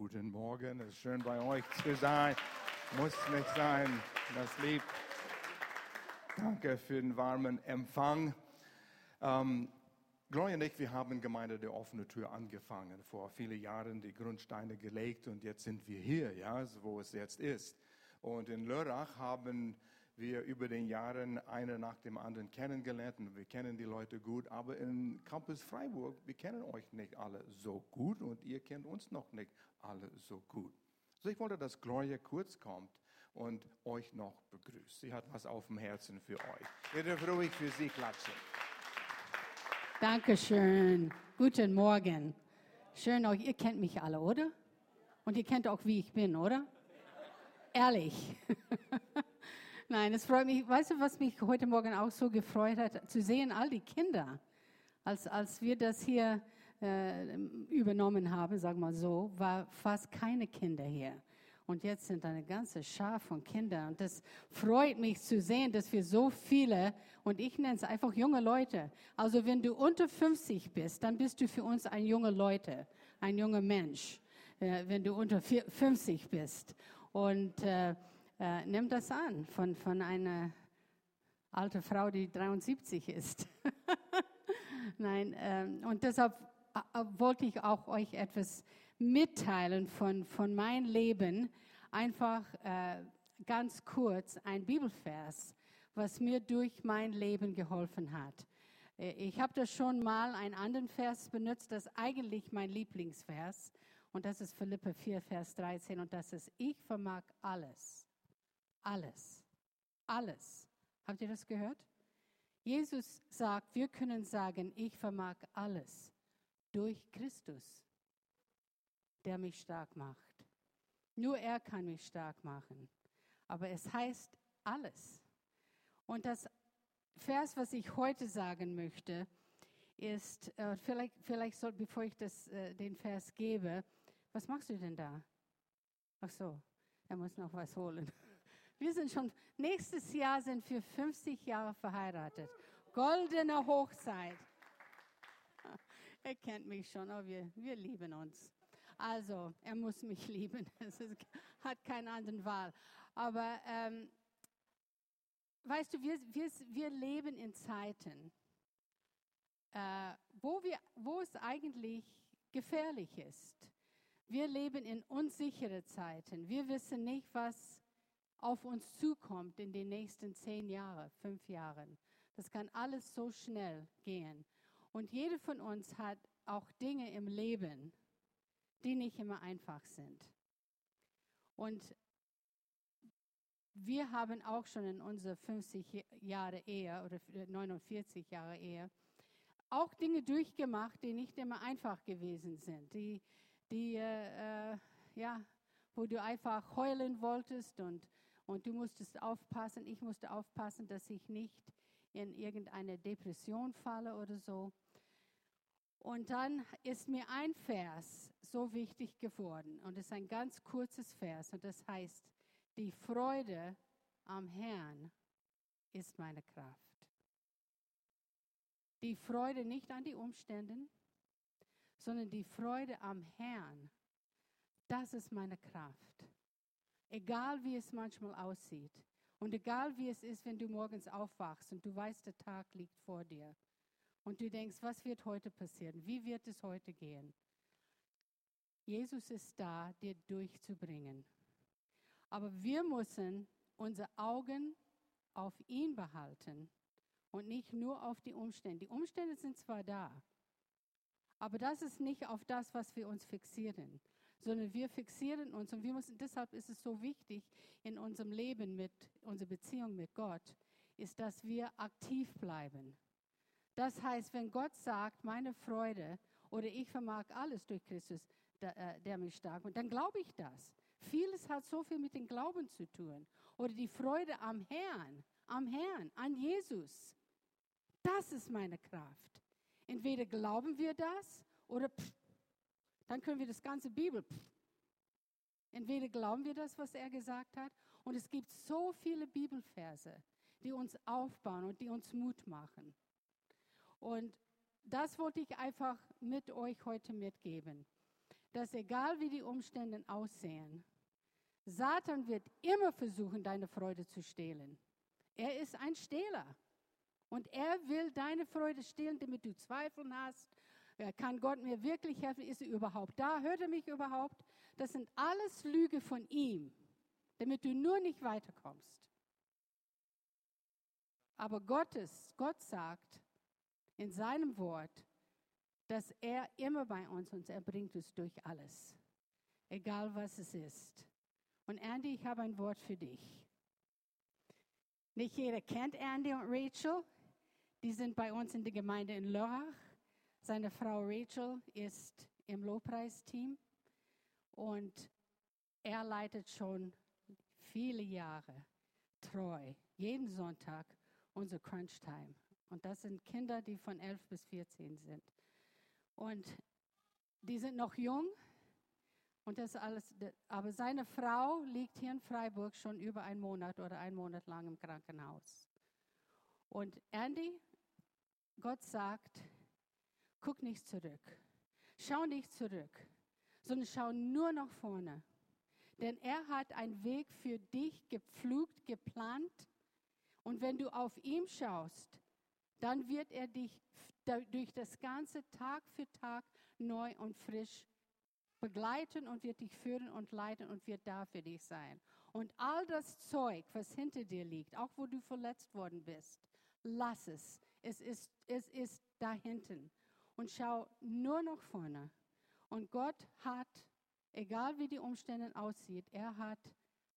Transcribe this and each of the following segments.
Guten Morgen, es ist schön bei euch zu sein. Muss nicht sein, das liebt. Danke für den warmen Empfang. Ähm, Gloria und ich, wir haben Gemeinde der offenen Tür angefangen, vor vielen Jahren die Grundsteine gelegt und jetzt sind wir hier, ja, wo es jetzt ist. Und in Lörrach haben wir über den Jahren eine nach dem anderen kennengelernt und wir kennen die Leute gut, aber in Campus Freiburg, wir kennen euch nicht alle so gut und ihr kennt uns noch nicht alle so gut. So, ich wollte, dass Gloria kurz kommt und euch noch begrüßt. Sie hat was auf dem Herzen für euch. Ihr dürft ruhig für sie klatschen. Dankeschön. Guten Morgen. Schön euch. Ihr kennt mich alle, oder? Und ihr kennt auch, wie ich bin, oder? Ehrlich. Nein, es freut mich. Weißt du, was mich heute Morgen auch so gefreut hat? Zu sehen, all die Kinder. Als, als wir das hier äh, übernommen haben, wir mal so, war fast keine Kinder hier. Und jetzt sind eine ganze Schar von Kindern. Und das freut mich zu sehen, dass wir so viele, und ich nenne es einfach junge Leute. Also wenn du unter 50 bist, dann bist du für uns ein junger Leute, ein junger Mensch, äh, wenn du unter 50 bist. Und äh, äh, nimm das an von, von einer alten Frau, die 73 ist. Nein, ähm, und deshalb äh, äh, wollte ich auch euch etwas mitteilen von, von meinem Leben. Einfach äh, ganz kurz ein Bibelvers, was mir durch mein Leben geholfen hat. Äh, ich habe das schon mal einen anderen Vers benutzt, das ist eigentlich mein Lieblingsvers. Und das ist Philippe 4, Vers 13. Und das ist, ich vermag alles alles. Alles. Habt ihr das gehört? Jesus sagt, wir können sagen, ich vermag alles durch Christus, der mich stark macht. Nur er kann mich stark machen. Aber es heißt alles. Und das Vers, was ich heute sagen möchte, ist, äh, vielleicht, vielleicht soll, bevor ich das, äh, den Vers gebe, was machst du denn da? Ach so, er muss noch was holen. Wir sind schon, nächstes Jahr sind wir 50 Jahre verheiratet. Goldene Hochzeit. Er kennt mich schon, aber wir, wir lieben uns. Also, er muss mich lieben. Es ist, hat keine andere Wahl. Aber ähm, weißt du, wir, wir, wir leben in Zeiten, äh, wo, wir, wo es eigentlich gefährlich ist. Wir leben in unsichere Zeiten. Wir wissen nicht, was auf uns zukommt in den nächsten zehn Jahren, fünf Jahren. Das kann alles so schnell gehen. Und jeder von uns hat auch Dinge im Leben, die nicht immer einfach sind. Und wir haben auch schon in unserer 50 Jahre Ehe oder 49 Jahre Ehe auch Dinge durchgemacht, die nicht immer einfach gewesen sind, die, die äh, äh ja, wo du einfach heulen wolltest und und du musstest aufpassen, ich musste aufpassen, dass ich nicht in irgendeine Depression falle oder so. Und dann ist mir ein Vers so wichtig geworden. Und es ist ein ganz kurzes Vers. Und das heißt, die Freude am Herrn ist meine Kraft. Die Freude nicht an die Umständen, sondern die Freude am Herrn, das ist meine Kraft. Egal wie es manchmal aussieht. Und egal wie es ist, wenn du morgens aufwachst und du weißt, der Tag liegt vor dir. Und du denkst, was wird heute passieren? Wie wird es heute gehen? Jesus ist da, dir durchzubringen. Aber wir müssen unsere Augen auf ihn behalten und nicht nur auf die Umstände. Die Umstände sind zwar da, aber das ist nicht auf das, was wir uns fixieren sondern wir fixieren uns und wir müssen, deshalb ist es so wichtig in unserem Leben mit unserer Beziehung mit Gott, ist, dass wir aktiv bleiben. Das heißt, wenn Gott sagt, meine Freude oder ich vermag alles durch Christus, der, äh, der mich stark macht, dann glaube ich das. Vieles hat so viel mit dem Glauben zu tun. Oder die Freude am Herrn, am Herrn, an Jesus. Das ist meine Kraft. Entweder glauben wir das oder pff, dann können wir das ganze Bibel. Pff, entweder glauben wir das, was er gesagt hat, und es gibt so viele Bibelverse, die uns aufbauen und die uns Mut machen. Und das wollte ich einfach mit euch heute mitgeben. dass egal wie die Umstände aussehen, Satan wird immer versuchen, deine Freude zu stehlen. Er ist ein Stehler. Und er will deine Freude stehlen, damit du Zweifel hast. Kann Gott mir wirklich helfen? Ist er überhaupt da? Hört er mich überhaupt? Das sind alles Lüge von ihm, damit du nur nicht weiterkommst. Aber Gottes, Gott sagt in seinem Wort, dass er immer bei uns und er bringt uns durch alles, egal was es ist. Und Andy, ich habe ein Wort für dich. Nicht jeder kennt Andy und Rachel. Die sind bei uns in der Gemeinde in Lörrach. Seine Frau Rachel ist im Lobpreisteam und er leitet schon viele Jahre treu, jeden Sonntag unser Crunch Time. Und das sind Kinder, die von 11 bis 14 sind. Und die sind noch jung. Und das alles, aber seine Frau liegt hier in Freiburg schon über einen Monat oder einen Monat lang im Krankenhaus. Und Andy, Gott sagt, guck nicht zurück. Schau nicht zurück, sondern schau nur nach vorne. Denn er hat einen Weg für dich gepflügt, geplant und wenn du auf ihn schaust, dann wird er dich durch das ganze Tag für Tag neu und frisch begleiten und wird dich führen und leiten und wird da für dich sein. Und all das Zeug, was hinter dir liegt, auch wo du verletzt worden bist, lass es. Es ist, es ist da hinten. Und schau nur nach vorne. Und Gott hat, egal wie die Umstände aussieht, er hat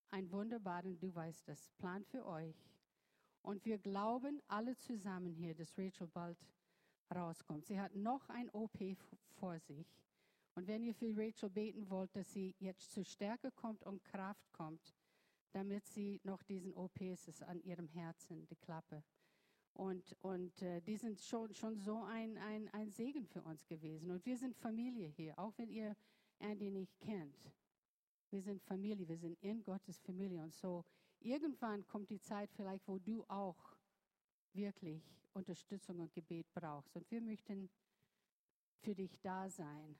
einen wunderbaren, du weißt das, Plan für euch. Und wir glauben alle zusammen hier, dass Rachel bald rauskommt. Sie hat noch ein OP vor sich. Und wenn ihr für Rachel beten wollt, dass sie jetzt zur Stärke kommt und Kraft kommt, damit sie noch diesen OPs ist an ihrem Herzen, die Klappe. Und, und äh, die sind schon, schon so ein, ein, ein Segen für uns gewesen. Und wir sind Familie hier, auch wenn ihr Andy nicht kennt. Wir sind Familie, wir sind in Gottes Familie. Und so irgendwann kommt die Zeit vielleicht, wo du auch wirklich Unterstützung und Gebet brauchst. Und wir möchten für dich da sein,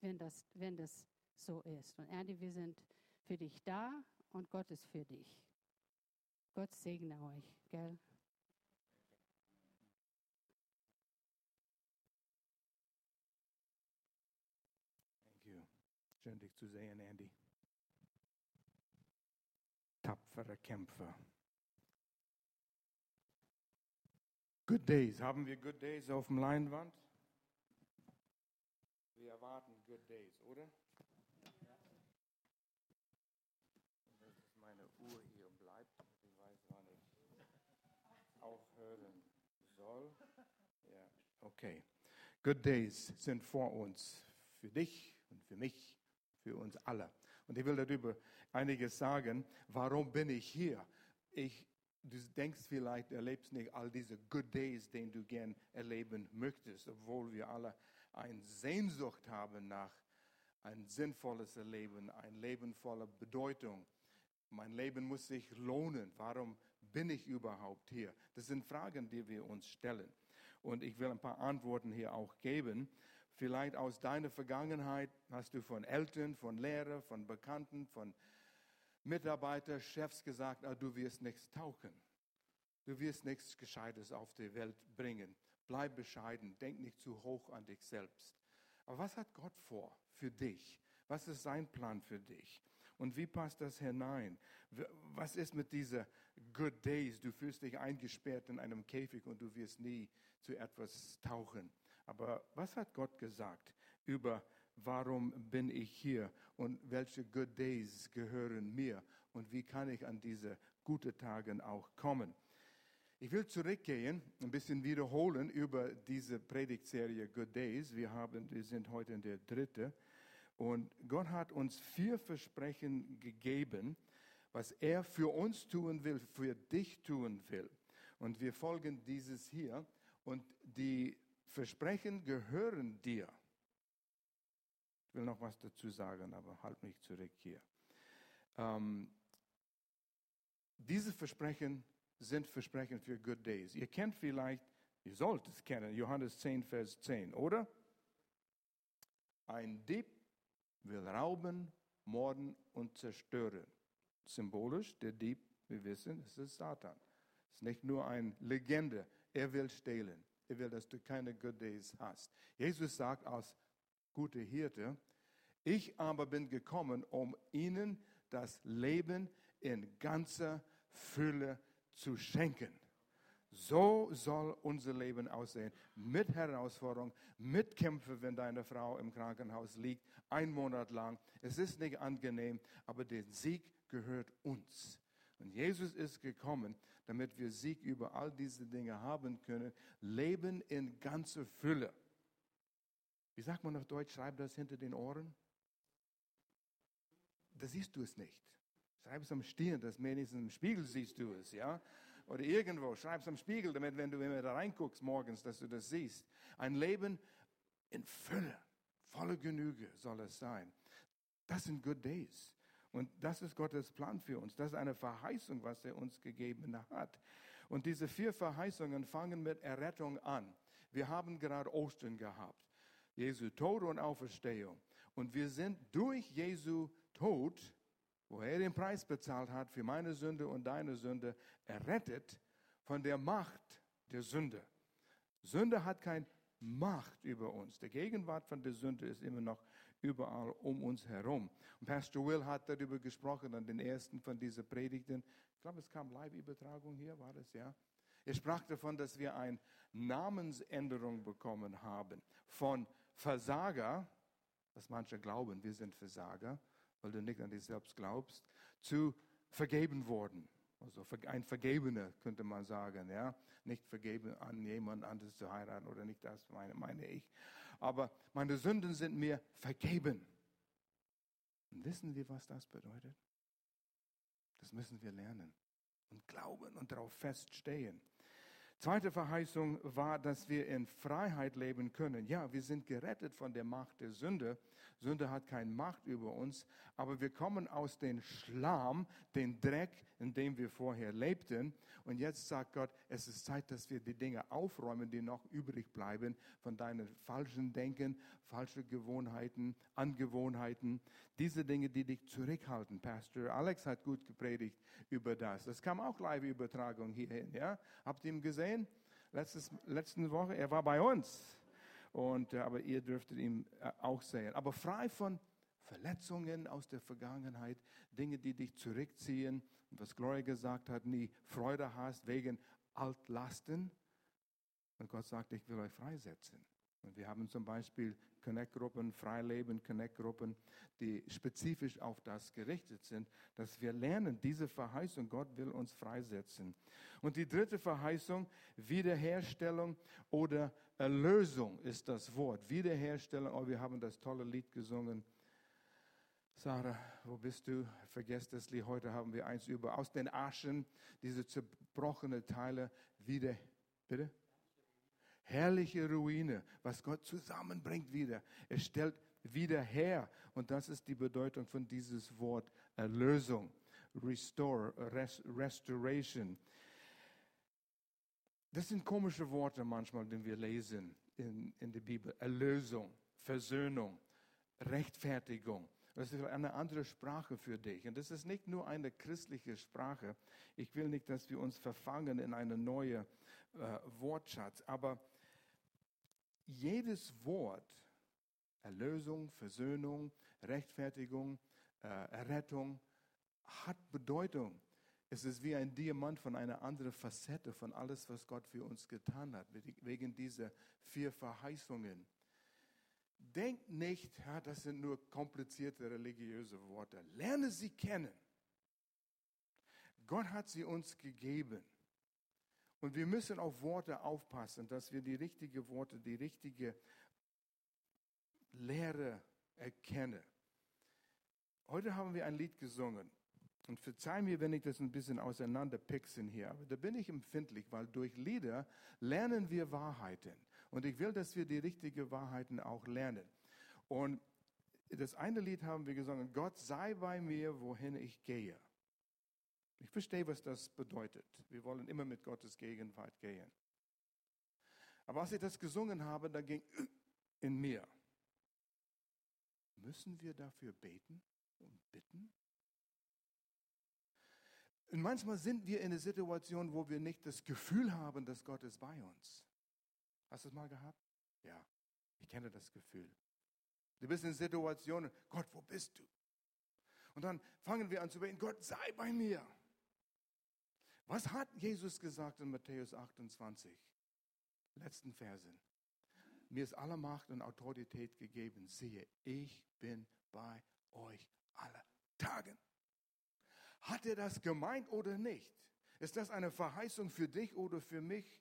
wenn das, wenn das so ist. Und Andy, wir sind für dich da und Gott ist für dich. Gott segne euch, gell? Thank you. Schön dich zu sehen, Andy tapfere Kämpfer. Good Days. Haben wir Good Days auf dem Leinwand? Wir erwarten Good Days, oder? Das ist meine Uhr hier bleibt. Ich weiß, wann ich aufhören soll. Ja, okay. Good Days sind vor uns. Für dich und für mich, für uns alle. Und ich will darüber einiges sagen. Warum bin ich hier? Ich, du denkst vielleicht, erlebst nicht all diese Good Days, den du gern erleben möchtest, obwohl wir alle eine Sehnsucht haben nach ein sinnvolles Leben, ein Leben voller Bedeutung. Mein Leben muss sich lohnen. Warum bin ich überhaupt hier? Das sind Fragen, die wir uns stellen. Und ich will ein paar Antworten hier auch geben. Vielleicht aus deiner Vergangenheit hast du von Eltern, von Lehrern, von Bekannten, von Mitarbeitern, Chefs gesagt, ah, du wirst nichts tauchen. Du wirst nichts Gescheites auf die Welt bringen. Bleib bescheiden, denk nicht zu hoch an dich selbst. Aber was hat Gott vor für dich? Was ist sein Plan für dich? Und wie passt das hinein? Was ist mit dieser Good Days? Du fühlst dich eingesperrt in einem Käfig und du wirst nie zu etwas tauchen. Aber was hat Gott gesagt über warum bin ich hier und welche Good Days gehören mir und wie kann ich an diese guten Tage auch kommen? Ich will zurückgehen, ein bisschen wiederholen über diese Predigtserie Good Days. Wir, haben, wir sind heute in der dritten. Und Gott hat uns vier Versprechen gegeben, was er für uns tun will, für dich tun will. Und wir folgen dieses hier. Und die Versprechen gehören dir. Ich will noch was dazu sagen, aber halt mich zurück hier. Ähm, diese Versprechen sind Versprechen für Good Days. Ihr kennt vielleicht, ihr sollt es kennen, Johannes 10, Vers 10, oder? Ein Dieb will rauben, morden und zerstören. Symbolisch, der Dieb, wir wissen, es ist Satan. Es ist nicht nur eine Legende. Er will stehlen. Er will, dass du keine Good Days hast. Jesus sagt als guter Hirte, ich aber bin gekommen, um ihnen das Leben in ganzer Fülle zu schenken. So soll unser Leben aussehen. Mit Herausforderung, mit Kämpfen, wenn deine Frau im Krankenhaus liegt, ein Monat lang. Es ist nicht angenehm, aber der Sieg gehört uns. Und Jesus ist gekommen, damit wir Sieg über all diese Dinge haben können. Leben in ganzer Fülle. Wie sagt man auf Deutsch? Schreib das hinter den Ohren. Da siehst du es nicht. Schreib es am Stirn, dass wenigstens im Spiegel siehst du es, ja? Oder irgendwo, schreib es am Spiegel, damit, wenn du immer da reinguckst morgens, dass du das siehst. Ein Leben in Fülle, volle Genüge soll es sein. Das sind Good Days. Und das ist Gottes Plan für uns. Das ist eine Verheißung, was er uns gegeben hat. Und diese vier Verheißungen fangen mit Errettung an. Wir haben gerade Ostern gehabt. Jesu Tod und Auferstehung. Und wir sind durch Jesu Tod wo er den Preis bezahlt hat für meine Sünde und deine Sünde, errettet von der Macht der Sünde. Sünde hat keine Macht über uns. Die Gegenwart von der Sünde ist immer noch überall um uns herum. Und Pastor Will hat darüber gesprochen an den ersten von diesen Predigten. Ich glaube, es kam Live-Übertragung hier, war das, ja? Er sprach davon, dass wir eine Namensänderung bekommen haben von Versager, was manche glauben, wir sind Versager, weil du nicht an dich selbst glaubst, zu vergeben worden. Also ein Vergebener könnte man sagen, ja. Nicht vergeben an jemand anderes zu heiraten oder nicht das meine, meine ich. Aber meine Sünden sind mir vergeben. Und wissen wir, was das bedeutet? Das müssen wir lernen und glauben und darauf feststehen. Zweite Verheißung war, dass wir in Freiheit leben können. Ja, wir sind gerettet von der Macht der Sünde. Sünde hat keine Macht über uns, aber wir kommen aus dem Schlamm, den Dreck, in dem wir vorher lebten. Und jetzt sagt Gott, es ist Zeit, dass wir die Dinge aufräumen, die noch übrig bleiben von deinen falschen Denken, falschen Gewohnheiten, Angewohnheiten. Diese Dinge, die dich zurückhalten. Pastor Alex hat gut gepredigt über das. Das kam auch Live-Übertragung hierhin. Ja? Habt ihr ihn gesehen? Letztes, letzte Woche, er war bei uns. Und, äh, aber ihr dürftet ihn äh, auch sehen. Aber frei von Verletzungen aus der Vergangenheit, Dinge, die dich zurückziehen. Und was Gloria gesagt hat, nie Freude hast wegen Altlasten. Und Gott sagt, ich will euch freisetzen. Und wir haben zum Beispiel Connect-Gruppen, Freileben, Connect-Gruppen, die spezifisch auf das gerichtet sind, dass wir lernen, diese Verheißung, Gott will uns freisetzen. Und die dritte Verheißung, Wiederherstellung oder Erlösung ist das Wort. Wiederherstellung, oh, wir haben das tolle Lied gesungen. Sarah, wo bist du? Vergesst das Lied. Heute haben wir eins über aus den Aschen, diese zerbrochene Teile wieder. Bitte? herrliche Ruine, was Gott zusammenbringt wieder. Er stellt wieder her. Und das ist die Bedeutung von dieses Wort Erlösung, Restore, Rest, Restoration. Das sind komische Worte manchmal, die wir lesen in, in der Bibel. Erlösung, Versöhnung, Rechtfertigung. Das ist eine andere Sprache für dich. Und das ist nicht nur eine christliche Sprache. Ich will nicht, dass wir uns verfangen in eine neue äh, Wortschatz. Aber jedes Wort, Erlösung, Versöhnung, Rechtfertigung, äh, Errettung, hat Bedeutung. Es ist wie ein Diamant von einer anderen Facette von alles, was Gott für uns getan hat, wegen dieser vier Verheißungen. Denkt nicht, ja, das sind nur komplizierte religiöse Worte. Lerne sie kennen. Gott hat sie uns gegeben. Und wir müssen auf Worte aufpassen, dass wir die richtigen Worte, die richtige Lehre erkennen. Heute haben wir ein Lied gesungen. Und verzeih mir, wenn ich das ein bisschen auseinanderpixen hier, aber da bin ich empfindlich, weil durch Lieder lernen wir Wahrheiten. Und ich will, dass wir die richtigen Wahrheiten auch lernen. Und das eine Lied haben wir gesungen, Gott sei bei mir, wohin ich gehe. Ich verstehe, was das bedeutet. Wir wollen immer mit Gottes Gegenwart gehen. Aber als ich das gesungen habe, da ging in mir. Müssen wir dafür beten und bitten? Und manchmal sind wir in einer Situation, wo wir nicht das Gefühl haben, dass Gott ist bei uns. Hast du es mal gehabt? Ja, ich kenne das Gefühl. Du bist in Situationen, Gott, wo bist du? Und dann fangen wir an zu beten, Gott sei bei mir. Was hat Jesus gesagt in Matthäus 28? Letzten Versen. Mir ist alle Macht und Autorität gegeben. Siehe, ich bin bei euch alle Tagen. Hat er das gemeint oder nicht? Ist das eine Verheißung für dich oder für mich?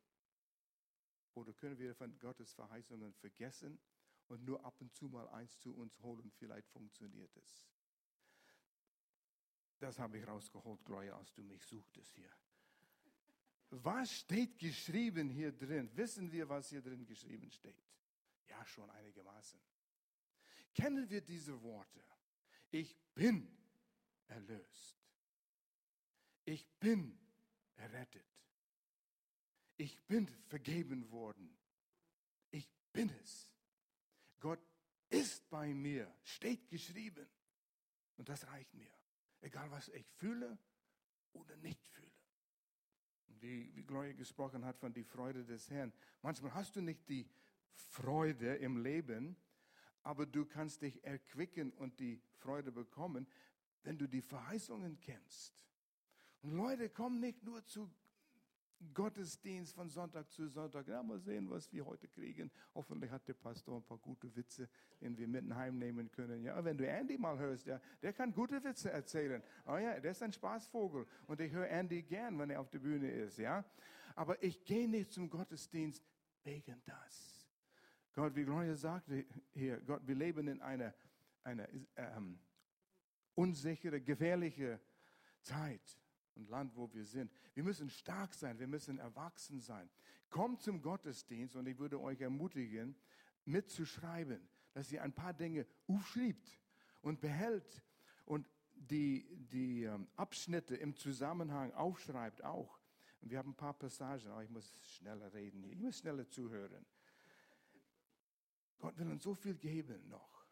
Oder können wir von Gottes Verheißungen vergessen und nur ab und zu mal eins zu uns holen? Vielleicht funktioniert es. Das habe ich rausgeholt, Gloria, als du mich suchtest hier. Was steht geschrieben hier drin? Wissen wir, was hier drin geschrieben steht? Ja, schon einigermaßen. Kennen wir diese Worte? Ich bin erlöst. Ich bin errettet. Ich bin vergeben worden. Ich bin es. Gott ist bei mir, steht geschrieben. Und das reicht mir. Egal, was ich fühle oder nicht fühle. Wie, wie Gloria gesprochen hat von die Freude des Herrn. Manchmal hast du nicht die Freude im Leben, aber du kannst dich erquicken und die Freude bekommen, wenn du die Verheißungen kennst. Und Leute kommen nicht nur zu Gottesdienst von Sonntag zu Sonntag. Ja, mal sehen, was wir heute kriegen. Hoffentlich hat der Pastor ein paar gute Witze, den wir mitten heimnehmen können. Ja, wenn du Andy mal hörst, ja, der kann gute Witze erzählen. Oh ja, der ist ein Spaßvogel und ich höre Andy gern, wenn er auf der Bühne ist. Ja, aber ich gehe nicht zum Gottesdienst wegen das. Gott, wie Gloria sagte hier, Gott, wir leben in einer, einer ähm, unsichere, gefährliche Zeit und Land, wo wir sind. Wir müssen stark sein, wir müssen erwachsen sein. Kommt zum Gottesdienst und ich würde euch ermutigen, mitzuschreiben, dass ihr ein paar Dinge aufschreibt und behält und die, die ähm, Abschnitte im Zusammenhang aufschreibt auch. Wir haben ein paar Passagen, aber ich muss schneller reden hier, ich muss schneller zuhören. Gott will uns so viel geben noch.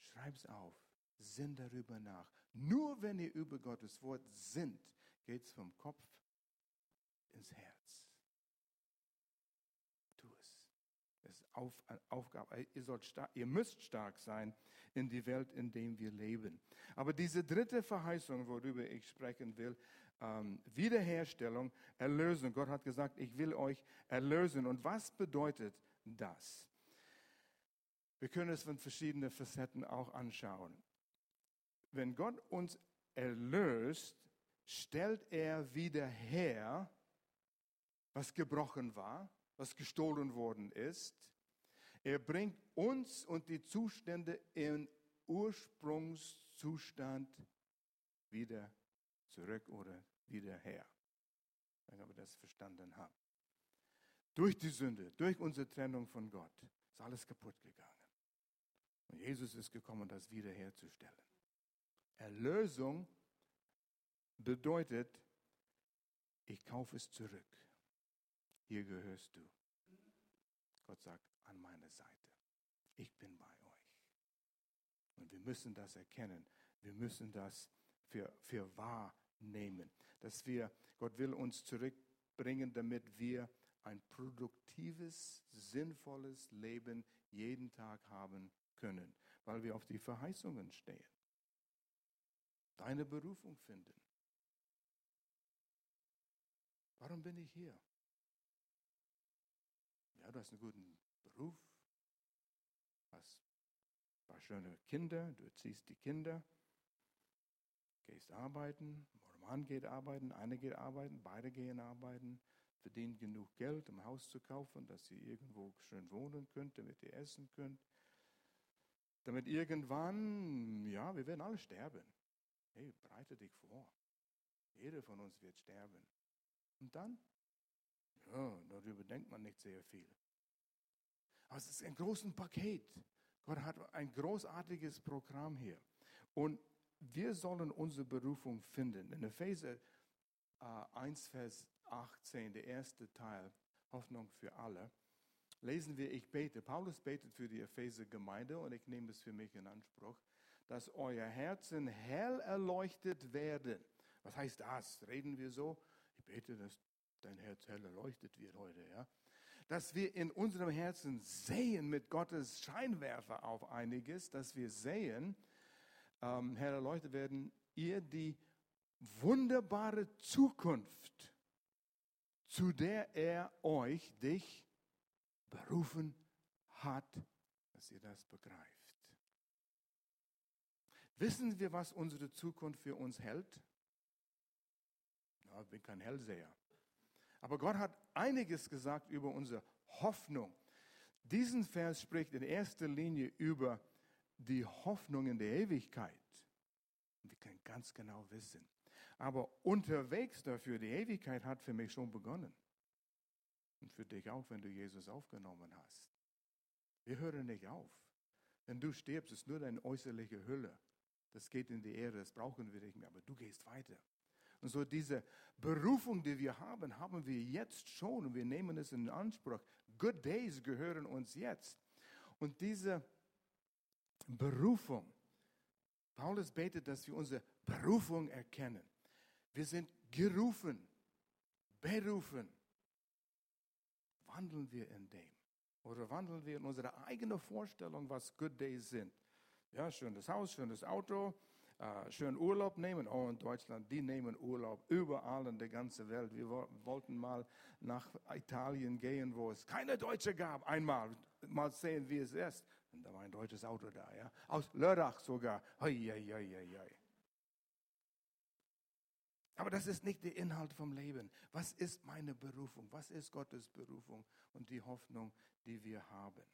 Schreib's auf, sinn darüber nach. Nur wenn ihr über Gottes Wort sinnt, geht es vom Kopf ins Herz. Tu es. Es ist auf, Aufgabe. Ihr, sollt stark, ihr müsst stark sein in die Welt, in der wir leben. Aber diese dritte Verheißung, worüber ich sprechen will, ähm, Wiederherstellung, Erlösung. Gott hat gesagt, ich will euch erlösen. Und was bedeutet das? Wir können es von verschiedenen Facetten auch anschauen wenn Gott uns erlöst, stellt er wieder her, was gebrochen war, was gestohlen worden ist. Er bringt uns und die Zustände in Ursprungszustand wieder zurück oder wieder her. Wenn wir das verstanden haben. Durch die Sünde, durch unsere Trennung von Gott ist alles kaputt gegangen. Und Jesus ist gekommen, das wiederherzustellen. Erlösung bedeutet, ich kaufe es zurück. Hier gehörst du. Gott sagt, an meiner Seite. Ich bin bei euch. Und wir müssen das erkennen. Wir müssen das für, für wahr. Dass wir, Gott will uns zurückbringen, damit wir ein produktives, sinnvolles Leben jeden Tag haben können, weil wir auf die Verheißungen stehen deine Berufung finden. Warum bin ich hier? Ja, du hast einen guten Beruf, hast ein paar schöne Kinder, du erziehst die Kinder, gehst arbeiten, oder Mann geht arbeiten, eine geht arbeiten, beide gehen arbeiten, verdienen genug Geld, um ein Haus zu kaufen, dass ihr irgendwo schön wohnen könnt, damit ihr essen könnt. Damit irgendwann, ja, wir werden alle sterben. Hey, bereite dich vor. Jeder von uns wird sterben. Und dann? Ja, darüber denkt man nicht sehr viel. Aber es ist ein großes Paket. Gott hat ein großartiges Programm hier. Und wir sollen unsere Berufung finden. In Epheser äh, 1, Vers 18, der erste Teil, Hoffnung für alle. lesen wir, ich bete. Paulus betet für die Epheser-Gemeinde und ich nehme es für mich in Anspruch, dass euer Herzen hell erleuchtet werden. Was heißt das? Reden wir so? Ich bete, dass dein Herz hell erleuchtet wird heute, ja? Dass wir in unserem Herzen sehen mit Gottes Scheinwerfer auf einiges, dass wir sehen, ähm, hell erleuchtet werden, ihr die wunderbare Zukunft, zu der er euch, dich, berufen hat, dass ihr das begreift. Wissen wir, was unsere Zukunft für uns hält? Ja, ich bin kein Hellseher. Aber Gott hat einiges gesagt über unsere Hoffnung. Diesen Vers spricht in erster Linie über die Hoffnung in der Ewigkeit. Wir können ganz genau wissen. Aber unterwegs dafür, die Ewigkeit hat für mich schon begonnen. Und für dich auch, wenn du Jesus aufgenommen hast. Wir hören nicht auf. Wenn du stirbst, ist nur deine äußerliche Hülle. Das geht in die Erde, das brauchen wir nicht mehr, aber du gehst weiter. Und so diese Berufung, die wir haben, haben wir jetzt schon und wir nehmen es in Anspruch. Good Days gehören uns jetzt. Und diese Berufung, Paulus betet, dass wir unsere Berufung erkennen. Wir sind gerufen, berufen. Wandeln wir in dem? Oder wandeln wir in unserer eigenen Vorstellung, was Good Days sind? Ja, schönes Haus, schönes Auto, äh, schön Urlaub nehmen. Oh, in Deutschland, die nehmen Urlaub überall in der ganzen Welt. Wir wollten mal nach Italien gehen, wo es keine Deutsche gab. Einmal, mal sehen, wie es ist. Und da war ein deutsches Auto da, ja. Aus Lörrach sogar. Hei, hei, hei, hei. Aber das ist nicht der Inhalt vom Leben. Was ist meine Berufung? Was ist Gottes Berufung und die Hoffnung, die wir haben?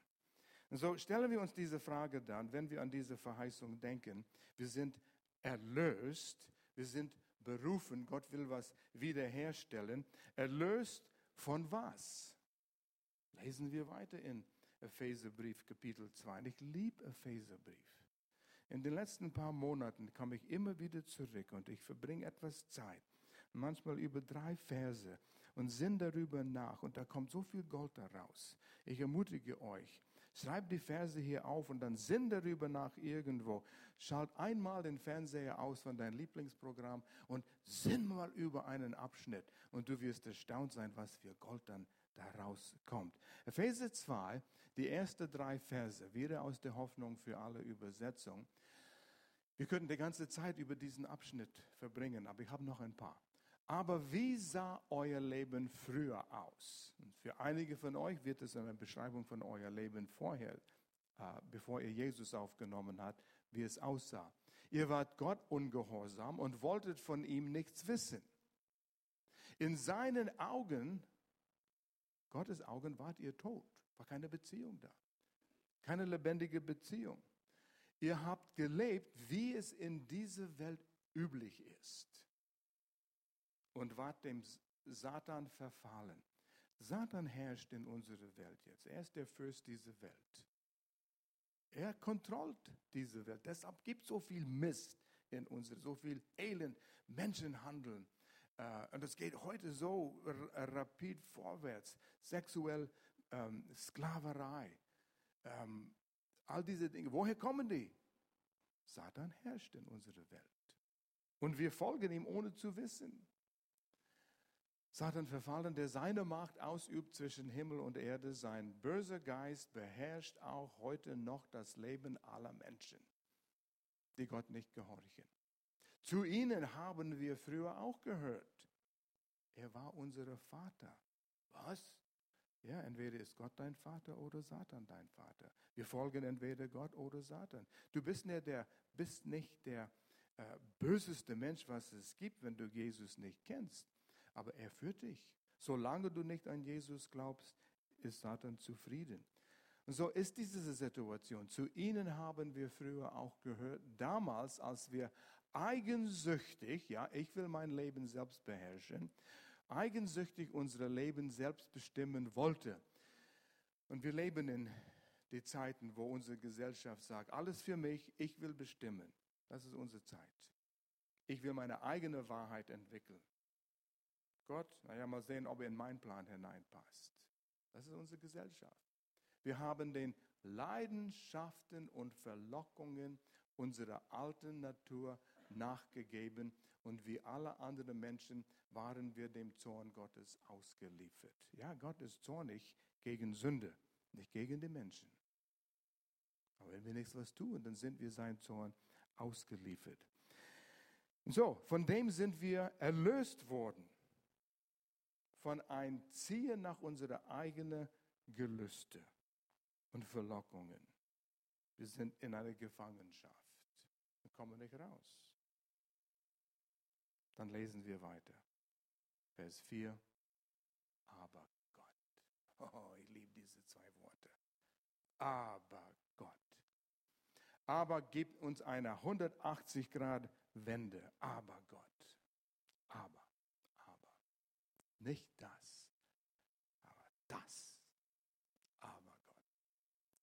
Und so stellen wir uns diese Frage dann, wenn wir an diese Verheißung denken. Wir sind erlöst, wir sind berufen, Gott will was wiederherstellen. Erlöst von was? Lesen wir weiter in Epheserbrief Kapitel 2. Und ich liebe Epheserbrief. In den letzten paar Monaten komme ich immer wieder zurück und ich verbringe etwas Zeit, manchmal über drei Verse und sinn darüber nach und da kommt so viel Gold daraus. Ich ermutige euch, schreibt die Verse hier auf und dann sinn darüber nach irgendwo. Schalt einmal den Fernseher aus von deinem Lieblingsprogramm und sinn mal über einen Abschnitt und du wirst erstaunt sein, was für Gold dann daraus kommt. Epheser 2, die ersten drei Verse, wieder aus der Hoffnung für alle Übersetzung. Wir könnten die ganze Zeit über diesen Abschnitt verbringen, aber ich habe noch ein paar. Aber wie sah euer Leben früher aus? Und für einige von euch wird es eine Beschreibung von euer Leben vorher, äh, bevor ihr Jesus aufgenommen habt, wie es aussah. Ihr wart Gott ungehorsam und wolltet von ihm nichts wissen. In seinen Augen Gottes Augen wart ihr tot. War keine Beziehung da. Keine lebendige Beziehung. Ihr habt gelebt, wie es in dieser Welt üblich ist. Und wart dem Satan verfallen. Satan herrscht in unserer Welt jetzt. Er ist der Fürst dieser Welt. Er kontrolliert diese Welt. Deshalb gibt es so viel Mist in unserer, so viel Elend, Menschenhandeln, Uh, und es geht heute so rapid vorwärts. Sexuell ähm, Sklaverei. Ähm, all diese Dinge. Woher kommen die? Satan herrscht in unserer Welt. Und wir folgen ihm, ohne zu wissen. Satan verfallen, der seine Macht ausübt zwischen Himmel und Erde. Sein böser Geist beherrscht auch heute noch das Leben aller Menschen, die Gott nicht gehorchen. Zu ihnen haben wir früher auch gehört. Er war unser Vater. Was? Ja, entweder ist Gott dein Vater oder Satan dein Vater. Wir folgen entweder Gott oder Satan. Du bist nicht der, bist nicht der äh, böseste Mensch, was es gibt, wenn du Jesus nicht kennst. Aber er führt dich. Solange du nicht an Jesus glaubst, ist Satan zufrieden. Und so ist diese Situation. Zu ihnen haben wir früher auch gehört, damals, als wir eigensüchtig, ja, ich will mein Leben selbst beherrschen, eigensüchtig unser Leben selbst bestimmen wollte. Und wir leben in die Zeiten, wo unsere Gesellschaft sagt, alles für mich, ich will bestimmen. Das ist unsere Zeit. Ich will meine eigene Wahrheit entwickeln. Gott, naja, mal sehen, ob er in meinen Plan hineinpasst. Das ist unsere Gesellschaft. Wir haben den Leidenschaften und Verlockungen unserer alten Natur nachgegeben und wie alle anderen Menschen waren wir dem Zorn Gottes ausgeliefert. Ja, Gott ist zornig gegen Sünde, nicht gegen die Menschen. Aber wenn wir nichts was tun, dann sind wir sein Zorn ausgeliefert. So, von dem sind wir erlöst worden. Von ein Ziehen nach unserer eigenen Gelüste und Verlockungen. Wir sind in einer Gefangenschaft. Wir kommen nicht raus. Dann lesen wir weiter. Vers 4. Aber Gott. Oh, ich liebe diese zwei Worte. Aber Gott. Aber gibt uns eine 180 Grad Wende. Aber Gott. Aber, aber. Nicht das, aber das. Aber Gott.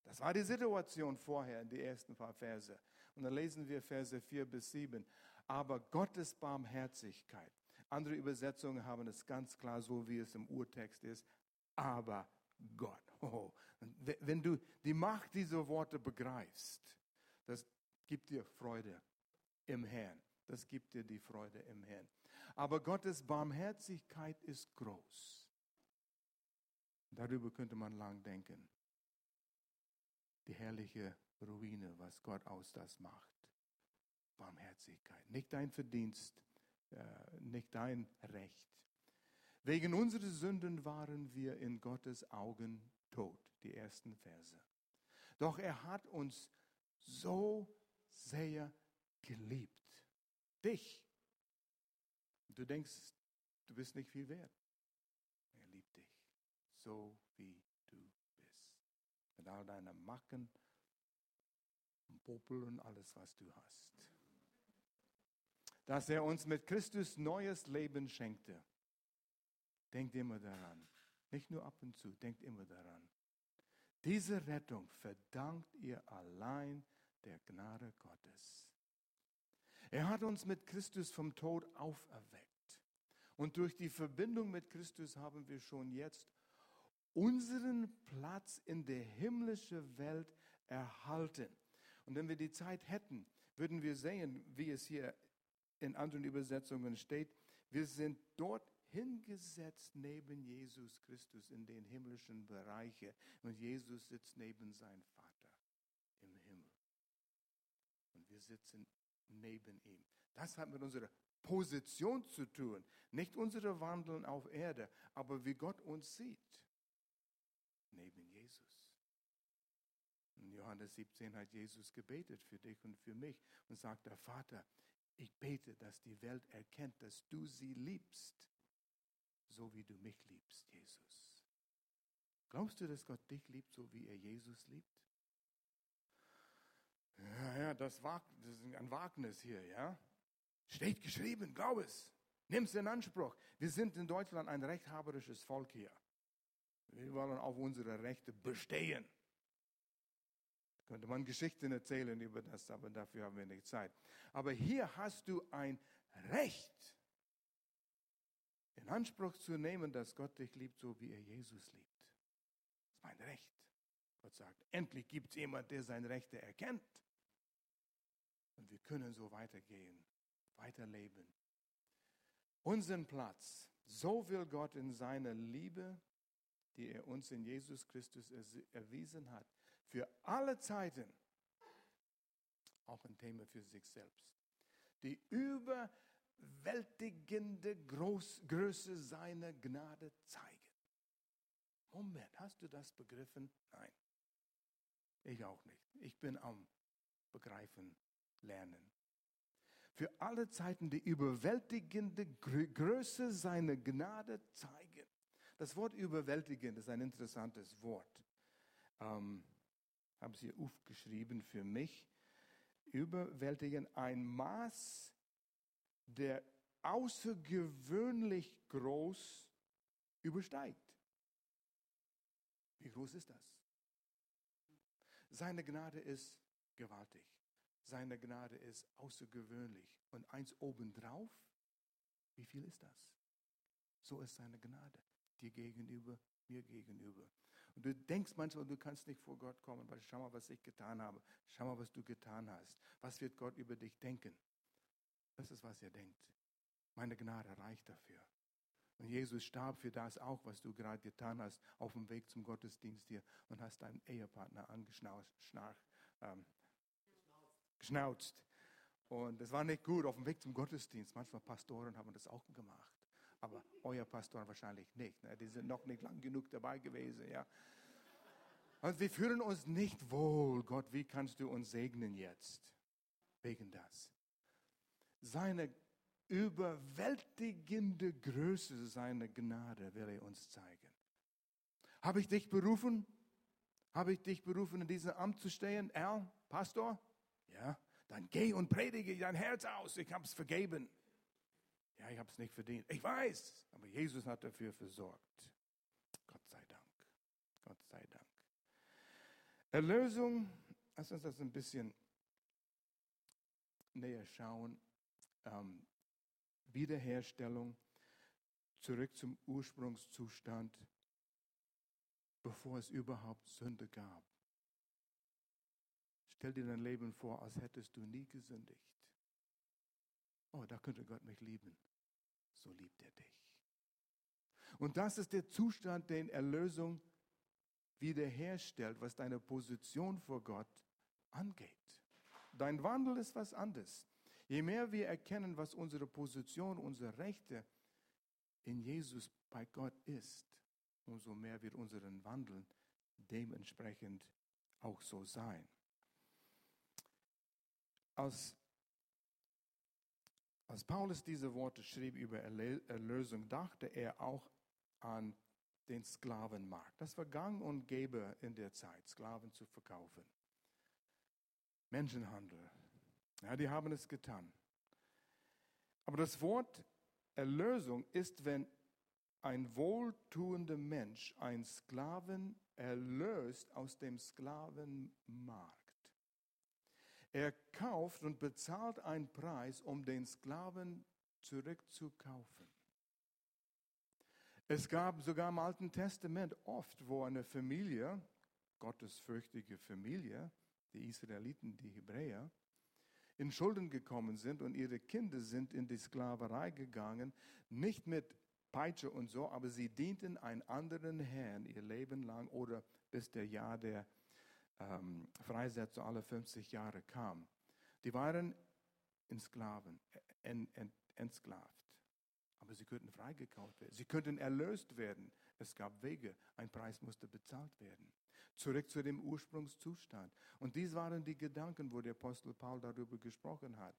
Das war die Situation vorher in den ersten paar Verse. Und dann lesen wir Verse 4 bis 7. Aber Gottes Barmherzigkeit. Andere Übersetzungen haben es ganz klar so, wie es im Urtext ist. Aber Gott. Oh, wenn du die Macht dieser Worte begreifst, das gibt dir Freude im Herrn. Das gibt dir die Freude im Herrn. Aber Gottes Barmherzigkeit ist groß. Darüber könnte man lang denken. Die herrliche Ruine, was Gott aus das macht. Barmherzigkeit. Nicht dein Verdienst, äh, nicht dein Recht. Wegen unserer Sünden waren wir in Gottes Augen tot, die ersten Verse. Doch er hat uns so sehr geliebt. Dich. Du denkst, du bist nicht viel wert. Er liebt dich, so wie du bist. Mit all deinen Macken, Popel und alles, was du hast. Dass er uns mit Christus neues Leben schenkte. Denkt immer daran. Nicht nur ab und zu, denkt immer daran. Diese Rettung verdankt ihr allein der Gnade Gottes. Er hat uns mit Christus vom Tod auferweckt. Und durch die Verbindung mit Christus haben wir schon jetzt unseren Platz in der himmlischen Welt erhalten. Und wenn wir die Zeit hätten, würden wir sehen, wie es hier in anderen Übersetzungen steht, wir sind dort hingesetzt neben Jesus Christus in den himmlischen Bereiche und Jesus sitzt neben seinem Vater im Himmel. Und wir sitzen neben ihm. Das hat mit unserer Position zu tun, nicht unsere Wandeln auf Erde, aber wie Gott uns sieht, neben Jesus. In Johannes 17 hat Jesus gebetet für dich und für mich und sagt der Vater, ich bete, dass die Welt erkennt, dass du sie liebst, so wie du mich liebst, Jesus. Glaubst du, dass Gott dich liebt, so wie er Jesus liebt? Ja, ja, das, war, das ist ein Wagnis hier, ja. Steht geschrieben, glaub es. Nimm es in Anspruch. Wir sind in Deutschland ein rechthaberisches Volk hier. Wir wollen auf unsere Rechte bestehen. Könnte man Geschichten erzählen über das, aber dafür haben wir nicht Zeit. Aber hier hast du ein Recht, in Anspruch zu nehmen, dass Gott dich liebt, so wie er Jesus liebt. Das ist mein Recht. Gott sagt, endlich gibt es jemand, der seine Rechte erkennt. Und wir können so weitergehen, weiterleben. Unseren Platz, so will Gott in seiner Liebe, die er uns in Jesus Christus erwiesen hat, für alle Zeiten, auch ein Thema für sich selbst, die überwältigende Groß Größe seiner Gnade zeigen. Moment, hast du das begriffen? Nein, ich auch nicht. Ich bin am Begreifen lernen. Für alle Zeiten die überwältigende Größe seiner Gnade zeigen. Das Wort überwältigend ist ein interessantes Wort. Ähm, habe es hier aufgeschrieben für mich. Überwältigend ein Maß, der außergewöhnlich groß übersteigt. Wie groß ist das? Seine Gnade ist gewaltig. Seine Gnade ist außergewöhnlich. Und eins obendrauf, wie viel ist das? So ist seine Gnade dir gegenüber, mir gegenüber. Und du denkst manchmal, du kannst nicht vor Gott kommen, weil schau mal, was ich getan habe. Schau mal, was du getan hast. Was wird Gott über dich denken? Das ist, was er denkt. Meine Gnade reicht dafür. Und Jesus starb für das auch, was du gerade getan hast, auf dem Weg zum Gottesdienst hier und hast deinen Ehepartner angeschnauzt. Ähm, geschnauzt. Und es war nicht gut auf dem Weg zum Gottesdienst. Manchmal Pastoren haben das auch gemacht. Aber euer Pastor wahrscheinlich nicht. Ne? Die sind noch nicht lang genug dabei gewesen. Ja? Und wir fühlen uns nicht wohl. Gott, wie kannst du uns segnen jetzt? Wegen das. Seine überwältigende Größe, seine Gnade will er uns zeigen. Habe ich dich berufen? Habe ich dich berufen, in diesem Amt zu stehen? Er, Pastor? Ja, dann geh und predige dein Herz aus. Ich habe es vergeben. Ja, ich habe es nicht verdient. Ich weiß, aber Jesus hat dafür versorgt. Gott sei Dank. Gott sei Dank. Erlösung, lass uns das ein bisschen näher schauen. Ähm, Wiederherstellung, zurück zum Ursprungszustand, bevor es überhaupt Sünde gab. Stell dir dein Leben vor, als hättest du nie gesündigt. Oh, da könnte Gott mich lieben. So liebt er dich. Und das ist der Zustand, den Erlösung wiederherstellt, was deine Position vor Gott angeht. Dein Wandel ist was anderes. Je mehr wir erkennen, was unsere Position, unsere Rechte in Jesus bei Gott ist, umso mehr wird unseren Wandel dementsprechend auch so sein. Als, als Paulus diese Worte schrieb über Erlösung, dachte er auch an den Sklavenmarkt. Das war gang und gäbe in der Zeit, Sklaven zu verkaufen. Menschenhandel, ja, die haben es getan. Aber das Wort Erlösung ist, wenn ein wohltuender Mensch einen Sklaven erlöst aus dem Sklavenmarkt. Er kauft und bezahlt einen Preis, um den Sklaven zurückzukaufen. Es gab sogar im Alten Testament oft, wo eine Familie, gottesfürchtige Familie, die Israeliten, die Hebräer, in Schulden gekommen sind und ihre Kinder sind in die Sklaverei gegangen, nicht mit Peitsche und so, aber sie dienten einen anderen Herrn ihr Leben lang oder bis der Jahr der ähm, Freisetzung alle 50 Jahre kam. Die waren in Sklaven, en, en, entsklavt. Aber sie könnten freigekauft werden. Sie könnten erlöst werden. Es gab Wege. Ein Preis musste bezahlt werden zurück zu dem Ursprungszustand. Und dies waren die Gedanken, wo der Apostel Paul darüber gesprochen hat.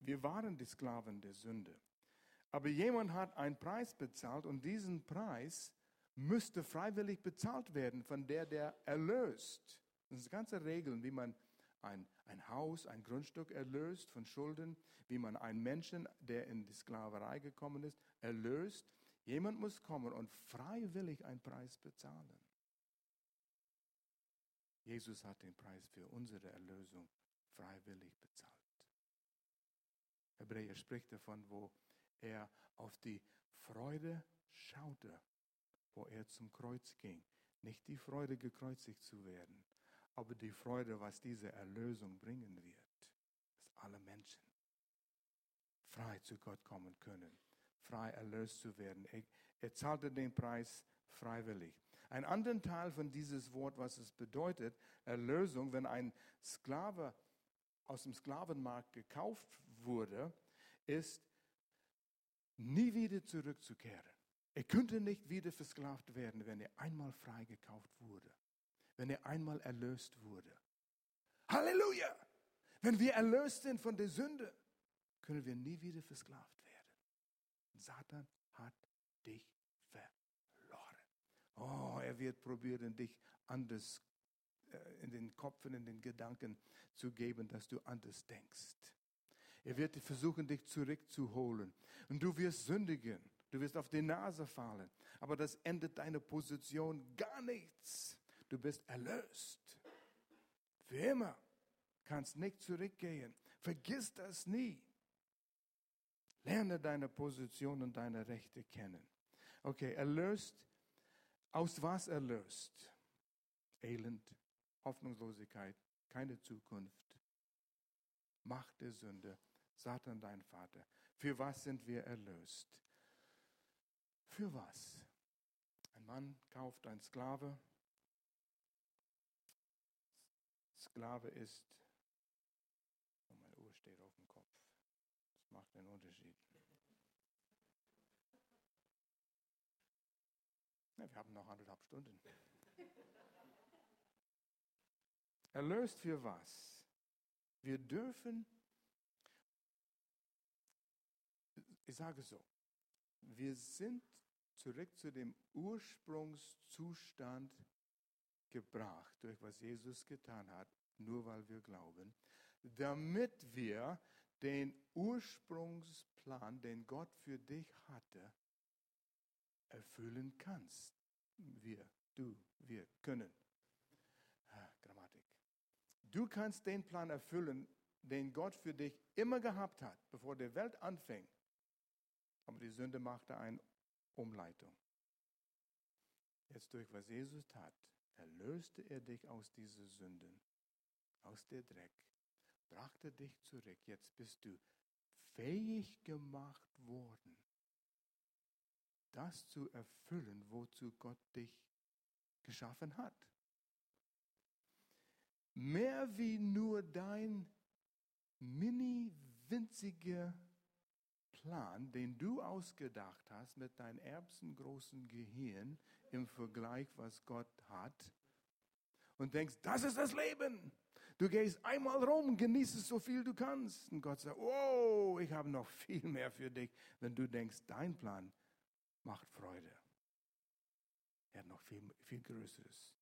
Wir waren die Sklaven der Sünde. Aber jemand hat einen Preis bezahlt und diesen Preis müsste freiwillig bezahlt werden von der, der erlöst. Das sind ganze Regeln, wie man ein, ein Haus, ein Grundstück erlöst von Schulden, wie man einen Menschen, der in die Sklaverei gekommen ist, erlöst. Jemand muss kommen und freiwillig einen Preis bezahlen. Jesus hat den Preis für unsere Erlösung freiwillig bezahlt. Hebräer spricht davon, wo er auf die Freude schaute, wo er zum Kreuz ging. Nicht die Freude, gekreuzigt zu werden, aber die Freude, was diese Erlösung bringen wird, dass alle Menschen frei zu Gott kommen können, frei erlöst zu werden. Er, er zahlte den Preis freiwillig. Ein anderen Teil von dieses Wort, was es bedeutet, Erlösung, wenn ein Sklave aus dem Sklavenmarkt gekauft wurde, ist nie wieder zurückzukehren. Er könnte nicht wieder versklavt werden, wenn er einmal freigekauft wurde, wenn er einmal erlöst wurde. Halleluja! Wenn wir erlöst sind von der Sünde, können wir nie wieder versklavt werden. Satan hat dich Oh, er wird probieren, dich anders äh, in den Kopf und in den Gedanken zu geben, dass du anders denkst. Er wird versuchen, dich zurückzuholen. Und du wirst sündigen. Du wirst auf die Nase fallen. Aber das ändert deine Position gar nichts. Du bist erlöst. Für immer. Kannst nicht zurückgehen. Vergiss das nie. Lerne deine Position und deine Rechte kennen. Okay, erlöst Aus was erlöst? Elend, Hoffnungslosigkeit, keine Zukunft, Macht der Sünde, Satan dein Vater. Für was sind wir erlöst? Für was? Ein Mann kauft einen Sklave. Sklave ist, oh, meine Uhr steht auf dem Kopf. Das macht einen Unterschied. Ja, wir haben noch anderthalb Stunden. Erlöst für was? Wir dürfen, ich sage so, wir sind zurück zu dem Ursprungszustand gebracht, durch was Jesus getan hat, nur weil wir glauben, damit wir den Ursprungsplan, den Gott für dich hatte, erfüllen kannst. Wir, du, wir können. Grammatik. Du kannst den Plan erfüllen, den Gott für dich immer gehabt hat, bevor die Welt anfing. Aber die Sünde machte eine Umleitung. Jetzt durch was Jesus tat, erlöste er dich aus dieser Sünden, aus der Dreck, brachte dich zurück. Jetzt bist du fähig gemacht worden, das zu erfüllen, wozu Gott dich geschaffen hat. Mehr wie nur dein mini winziger Plan, den du ausgedacht hast mit deinem erbsengroßen Gehirn im Vergleich, was Gott hat, und denkst, das ist das Leben. Du gehst einmal rum, genießt es so viel du kannst. Und Gott sagt, oh, ich habe noch viel mehr für dich, wenn du denkst, dein Plan macht Freude. Er hat noch viel, viel Größeres.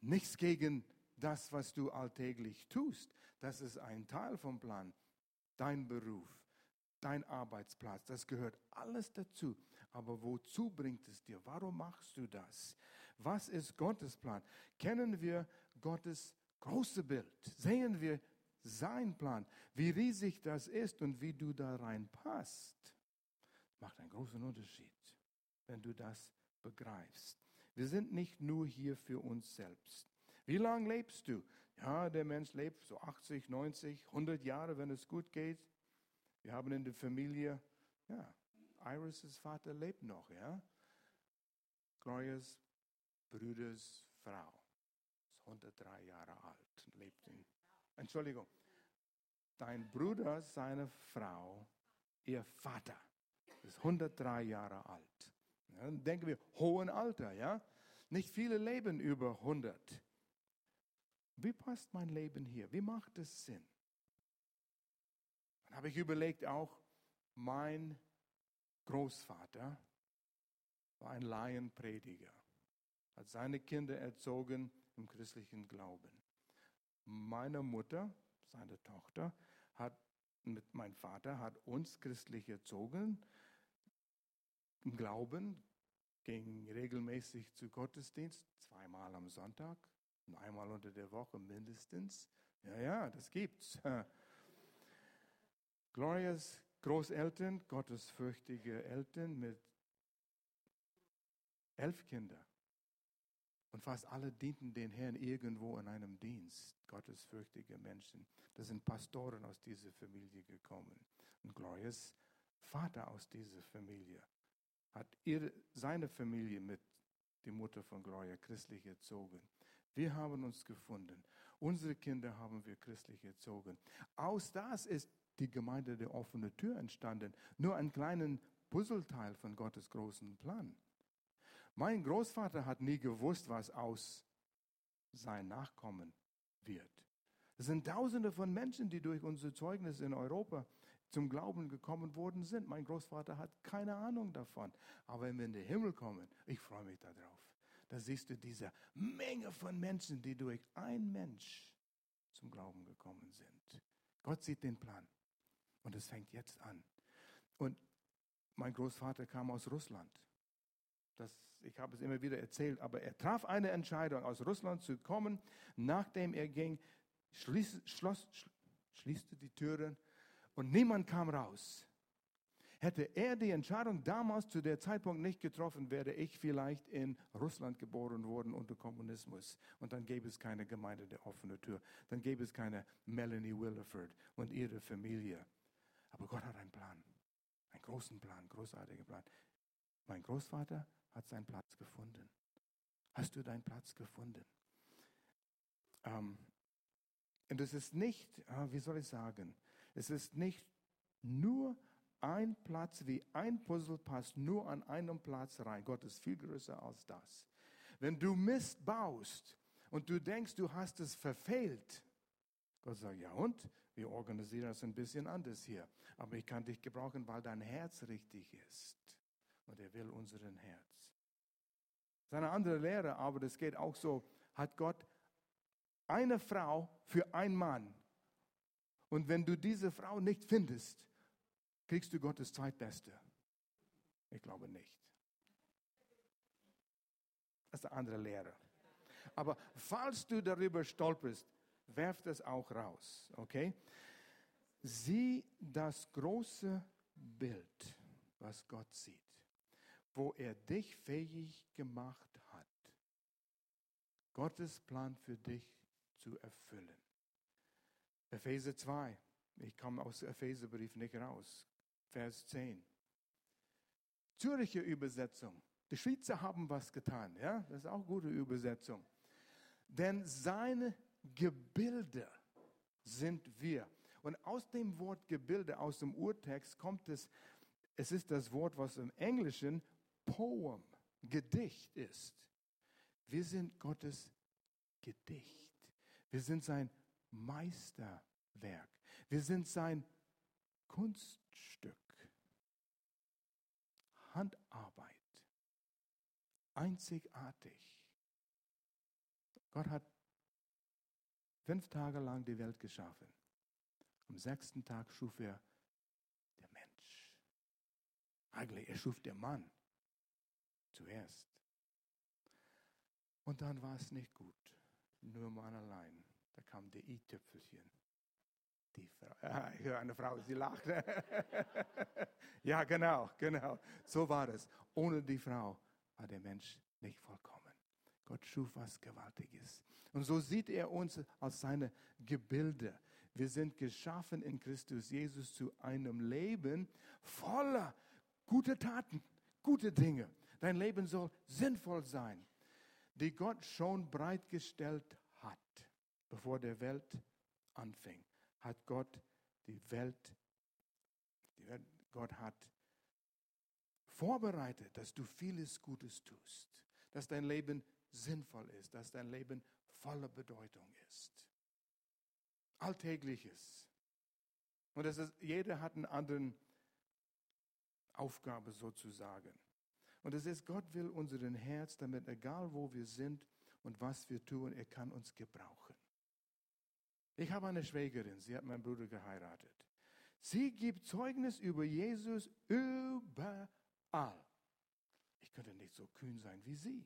Nichts gegen das, was du alltäglich tust. Das ist ein Teil vom Plan. Dein Beruf, dein Arbeitsplatz, das gehört alles dazu. Aber wozu bringt es dir? Warum machst du das? Was ist Gottes Plan? Kennen wir Gottes große Bild? Sehen wir sein Plan? Wie riesig das ist und wie du da reinpasst? Macht einen großen Unterschied, wenn du das begreifst. Wir sind nicht nur hier für uns selbst. Wie lange lebst du? Ja, der Mensch lebt so 80, 90, 100 Jahre, wenn es gut geht. Wir haben in der Familie, ja, Iris' Vater lebt noch, ja. Glorias Brüders Frau ist 103 Jahre alt, lebt in, Entschuldigung, dein Bruder, seine Frau, ihr Vater ist 103 Jahre alt. Ja, denken wir, hohen Alter, ja. Nicht viele leben über 100. Wie passt mein Leben hier? Wie macht es Sinn? Habe ich überlegt auch, mein Großvater war ein Laienprediger, hat seine Kinder erzogen im christlichen Glauben. Meine Mutter, seine Tochter, hat mit mein Vater hat uns christlich erzogen im Glauben, ging regelmäßig zu Gottesdienst, zweimal am Sonntag, einmal unter der Woche mindestens. Ja, ja, das gibt's. Glorias Großeltern, gottesfürchtige Eltern mit elf Kindern. Und fast alle dienten den Herrn irgendwo in einem Dienst. Gottesfürchtige Menschen. Das sind Pastoren aus dieser Familie gekommen. Und Glorias Vater aus dieser Familie hat ihre, seine Familie mit die Mutter von Gloria christlich erzogen. Wir haben uns gefunden. Unsere Kinder haben wir christlich erzogen. Aus das ist die Gemeinde der offenen Tür entstanden. Nur ein kleinen Puzzleteil von Gottes großen Plan. Mein Großvater hat nie gewusst, was aus sein Nachkommen wird. Es sind Tausende von Menschen, die durch unser Zeugnis in Europa zum Glauben gekommen worden sind. Mein Großvater hat keine Ahnung davon. Aber wenn wir in den Himmel kommen, ich freue mich darauf da siehst du diese Menge von Menschen, die durch ein Mensch zum Glauben gekommen sind. Gott sieht den Plan. Und es fängt jetzt an. Und mein Großvater kam aus Russland. Das, ich habe es immer wieder erzählt, aber er traf eine Entscheidung, aus Russland zu kommen. Nachdem er ging, schließ, schloss, schließte die Türen und niemand kam raus. Hätte er die Entscheidung damals zu der Zeitpunkt nicht getroffen, wäre ich vielleicht in Russland geboren worden unter Kommunismus. Und dann gäbe es keine Gemeinde der offenen Tür. Dann gäbe es keine Melanie Williford und ihre Familie. Aber Gott hat einen Plan. Einen großen Plan, großartigen Plan. Mein Großvater hat seinen Platz gefunden. Hast du deinen Platz gefunden? Ähm, und es ist nicht, ah, wie soll ich sagen, es ist nicht nur ein Platz wie ein Puzzle passt nur an einem Platz rein. Gott ist viel größer als das. Wenn du Mist baust und du denkst, du hast es verfehlt, Gott sagt, ja und? Wir organisieren das ein bisschen anders hier. Aber ich kann dich gebrauchen, weil dein Herz richtig ist. Und er will unseren Herz. Das ist eine andere Lehre, aber das geht auch so. Hat Gott eine Frau für einen Mann. Und wenn du diese Frau nicht findest, kriegst du Gottes Zweitbeste. Ich glaube nicht. Das ist eine andere Lehre. Aber falls du darüber stolperst, werf das auch raus, okay? Sieh das große Bild, was Gott sieht, wo er dich fähig gemacht hat, Gottes Plan für dich zu erfüllen. Epheser 2, ich komme aus Epheserbrief nicht raus, Vers 10. Zürcher Übersetzung. Die Schweizer haben was getan, ja? Das ist auch eine gute Übersetzung. Denn seine Gebilde sind wir. Und aus dem Wort Gebilde, aus dem Urtext kommt es, es ist das Wort, was im Englischen Poem, Gedicht ist. Wir sind Gottes Gedicht. Wir sind sein Meisterwerk. Wir sind sein Kunststück. Handarbeit. Einzigartig. Gott hat fünf Tage lang die Welt geschaffen. Am sechsten Tag schuf er der Mensch. Eigentlich, er schuf der Mann zuerst. Und dann war es nicht gut. Nur Mann allein. Da kam der i-Tüpfelchen. Die Frau, ja, ich höre eine Frau, sie lacht. ja, genau, genau. So war es. Ohne die Frau war der Mensch nicht vollkommen. Gott schuf was Gewaltiges. Und so sieht er uns als seine Gebilde. Wir sind geschaffen in Christus Jesus zu einem Leben voller gute Taten, gute Dinge. Dein Leben soll sinnvoll sein, die Gott schon bereitgestellt hat, bevor der Welt anfing. Hat Gott die Welt, die Welt Gott hat vorbereitet, dass du vieles Gutes tust, dass dein Leben sinnvoll ist, dass dein Leben voller Bedeutung ist. Alltägliches. Und das ist, jeder hat eine andere Aufgabe sozusagen. Und es ist, Gott will unseren Herz, damit egal wo wir sind und was wir tun, er kann uns gebrauchen. Ich habe eine Schwägerin, sie hat meinen Bruder geheiratet. Sie gibt Zeugnis über Jesus überall. Ich könnte nicht so kühn sein wie sie.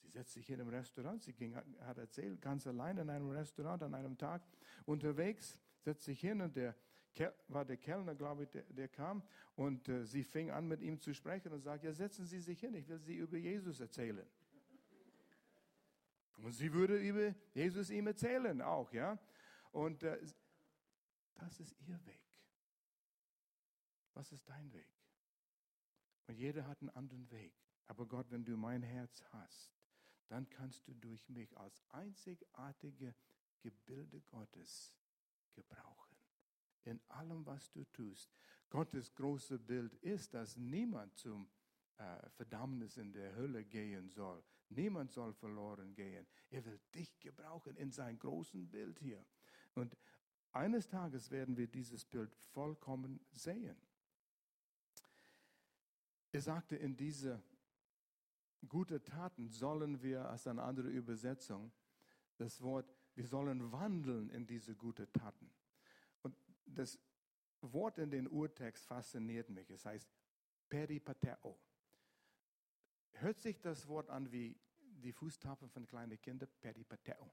Sie setzt sich in einem Restaurant, sie ging, hat erzählt, ganz allein in einem Restaurant an einem Tag unterwegs, setzt sich hin und der war der Kellner, glaube ich, der, der kam und äh, sie fing an mit ihm zu sprechen und sagt, ja, setzen Sie sich hin, ich will Sie über Jesus erzählen. Und sie würde über Jesus ihm erzählen auch, ja. Und äh, das ist ihr Weg. Was ist dein Weg? Und jeder hat einen anderen Weg. Aber Gott, wenn du mein Herz hast, dann kannst du durch mich als einzigartige Gebilde Gottes gebrauchen. In allem, was du tust. Gottes große Bild ist, dass niemand zum äh, Verdammnis in der Hölle gehen soll. Niemand soll verloren gehen. Er will dich gebrauchen in sein großen Bild hier. Und eines Tages werden wir dieses Bild vollkommen sehen. Er sagte in dieser gute Taten sollen wir, als eine andere Übersetzung, das Wort, wir sollen wandeln in diese gute Taten. Und das Wort in den Urtext fasziniert mich. Es heißt peripateo. Hört sich das Wort an wie die Fußtapfen von kleinen Kindern? Peripateo.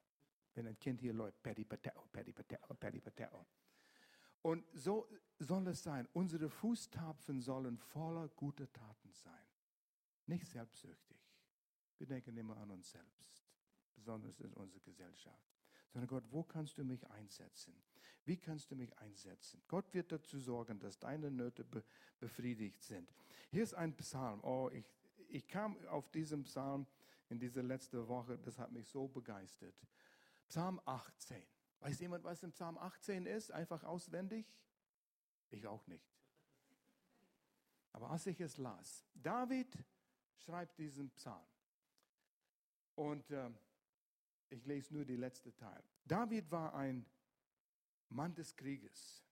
Wenn ein Kind hier läuft, peripateo, peripateo, peripateo. Und so soll es sein. Unsere Fußtapfen sollen voller guter Taten sein. Nicht selbstsüchtig. Wir denken immer an uns selbst, besonders in unserer Gesellschaft. Sondern Gott, wo kannst du mich einsetzen? Wie kannst du mich einsetzen? Gott wird dazu sorgen, dass deine Nöte be befriedigt sind. Hier ist ein Psalm. Oh, ich, ich kam auf diesen Psalm in dieser letzten Woche, das hat mich so begeistert. Psalm 18. Weiß jemand, was im Psalm 18 ist? Einfach auswendig? Ich auch nicht. Aber als ich es las, David schreibt diesen Psalm. Und äh, ich lese nur die letzte Teil. David war ein Mann des Krieges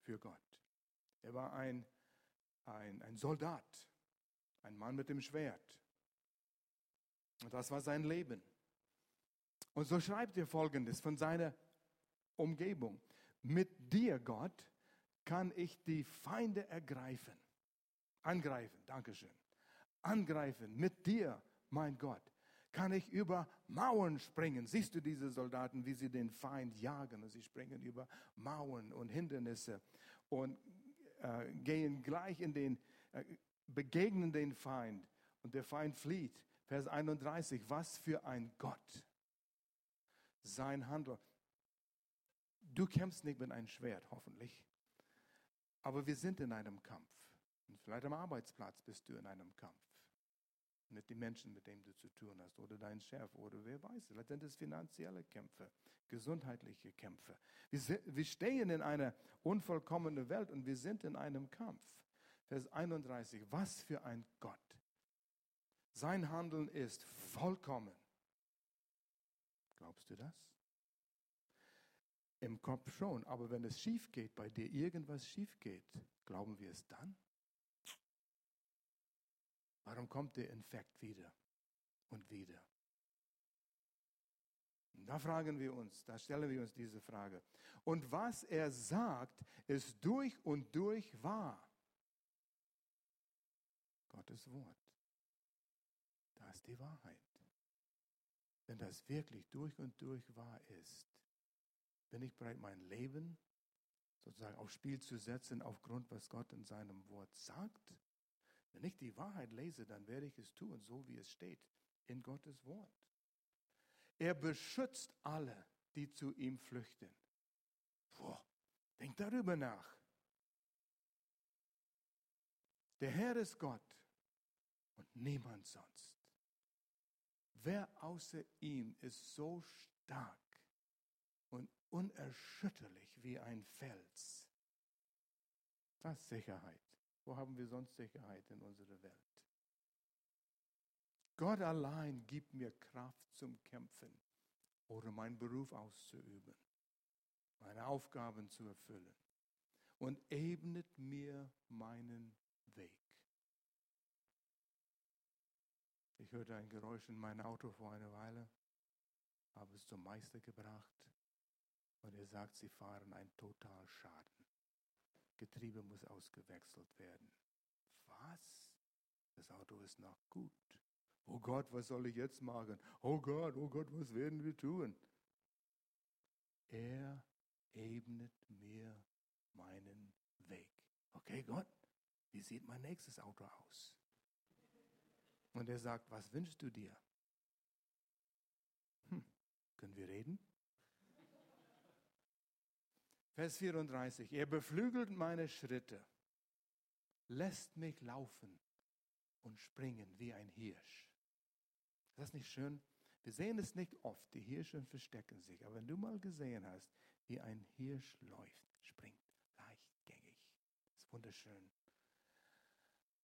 für Gott. Er war ein, ein, ein Soldat, ein Mann mit dem Schwert. Und das war sein Leben. Und so schreibt er folgendes von seiner Umgebung. Mit dir, Gott, kann ich die Feinde ergreifen. Angreifen, Dankeschön. Angreifen mit dir, mein Gott, kann ich über Mauern springen. Siehst du diese Soldaten, wie sie den Feind jagen? Und sie springen über Mauern und Hindernisse und äh, gehen gleich in den, äh, begegnen den Feind und der Feind flieht. Vers 31, was für ein Gott. Sein Handel. Du kämpfst nicht mit einem Schwert, hoffentlich. Aber wir sind in einem Kampf. Und vielleicht am Arbeitsplatz bist du in einem Kampf. Mit den Menschen, mit denen du zu tun hast, oder dein Chef, oder wer weiß. Vielleicht sind es finanzielle Kämpfe, gesundheitliche Kämpfe. Wir, wir stehen in einer unvollkommenen Welt und wir sind in einem Kampf. Vers 31. Was für ein Gott. Sein Handeln ist vollkommen. Glaubst du das? Im Kopf schon, aber wenn es schief geht, bei dir irgendwas schief geht, glauben wir es dann? Warum kommt der Infekt wieder und wieder? Da fragen wir uns, da stellen wir uns diese Frage. Und was er sagt, ist durch und durch wahr. Gottes Wort. Da ist die Wahrheit. Wenn das wirklich durch und durch wahr ist, bin ich bereit, mein Leben sozusagen aufs Spiel zu setzen aufgrund, was Gott in seinem Wort sagt? Wenn ich die Wahrheit lese, dann werde ich es tun, so wie es steht in Gottes Wort. Er beschützt alle, die zu ihm flüchten. Boah, denk darüber nach. Der Herr ist Gott niemand sonst. Wer außer ihm ist so stark und unerschütterlich wie ein Fels. Das ist Sicherheit. Wo haben wir sonst Sicherheit in unserer Welt? Gott allein gibt mir Kraft zum Kämpfen oder meinen Beruf auszuüben, meine Aufgaben zu erfüllen und ebnet mir meinen Weg. Ich hörte ein Geräusch in meinem Auto vor einer Weile, habe es zum Meister gebracht und er sagt, sie fahren einen Totalschaden. Getriebe muss ausgewechselt werden. Was? Das Auto ist noch gut. Oh Gott, was soll ich jetzt machen? Oh Gott, oh Gott, was werden wir tun? Er ebnet mir meinen Weg. Okay, Gott, wie sieht mein nächstes Auto aus? Und er sagt, was wünschst du dir? Hm, können wir reden? Vers 34. Er beflügelt meine Schritte, lässt mich laufen und springen wie ein Hirsch. Ist das nicht schön? Wir sehen es nicht oft, die Hirsche verstecken sich. Aber wenn du mal gesehen hast, wie ein Hirsch läuft, springt, leichtgängig, ist wunderschön.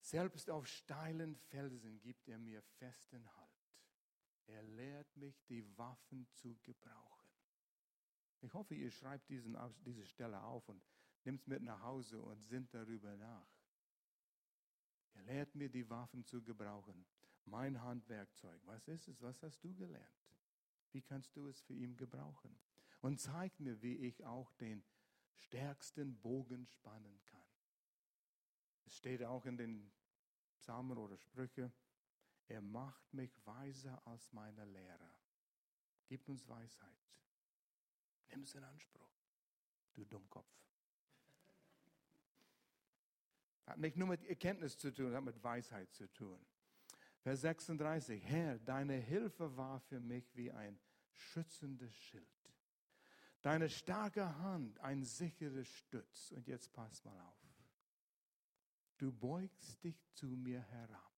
Selbst auf steilen Felsen gibt er mir festen Halt. Er lehrt mich, die Waffen zu gebrauchen. Ich hoffe, ihr schreibt diesen, diese Stelle auf und nimmt es mit nach Hause und sinnt darüber nach. Er lehrt mir, die Waffen zu gebrauchen. Mein Handwerkzeug. Was ist es? Was hast du gelernt? Wie kannst du es für ihn gebrauchen? Und zeigt mir, wie ich auch den stärksten Bogen spannen kann. Es steht auch in den Psalmen oder Sprüche, er macht mich weiser als meine Lehrer. Gibt uns Weisheit. Nimm es in Anspruch, du Dummkopf. hat nicht nur mit Erkenntnis zu tun, hat mit Weisheit zu tun. Vers 36, Herr, deine Hilfe war für mich wie ein schützendes Schild. Deine starke Hand ein sicherer Stütz. Und jetzt pass mal auf. Du beugst dich zu mir herab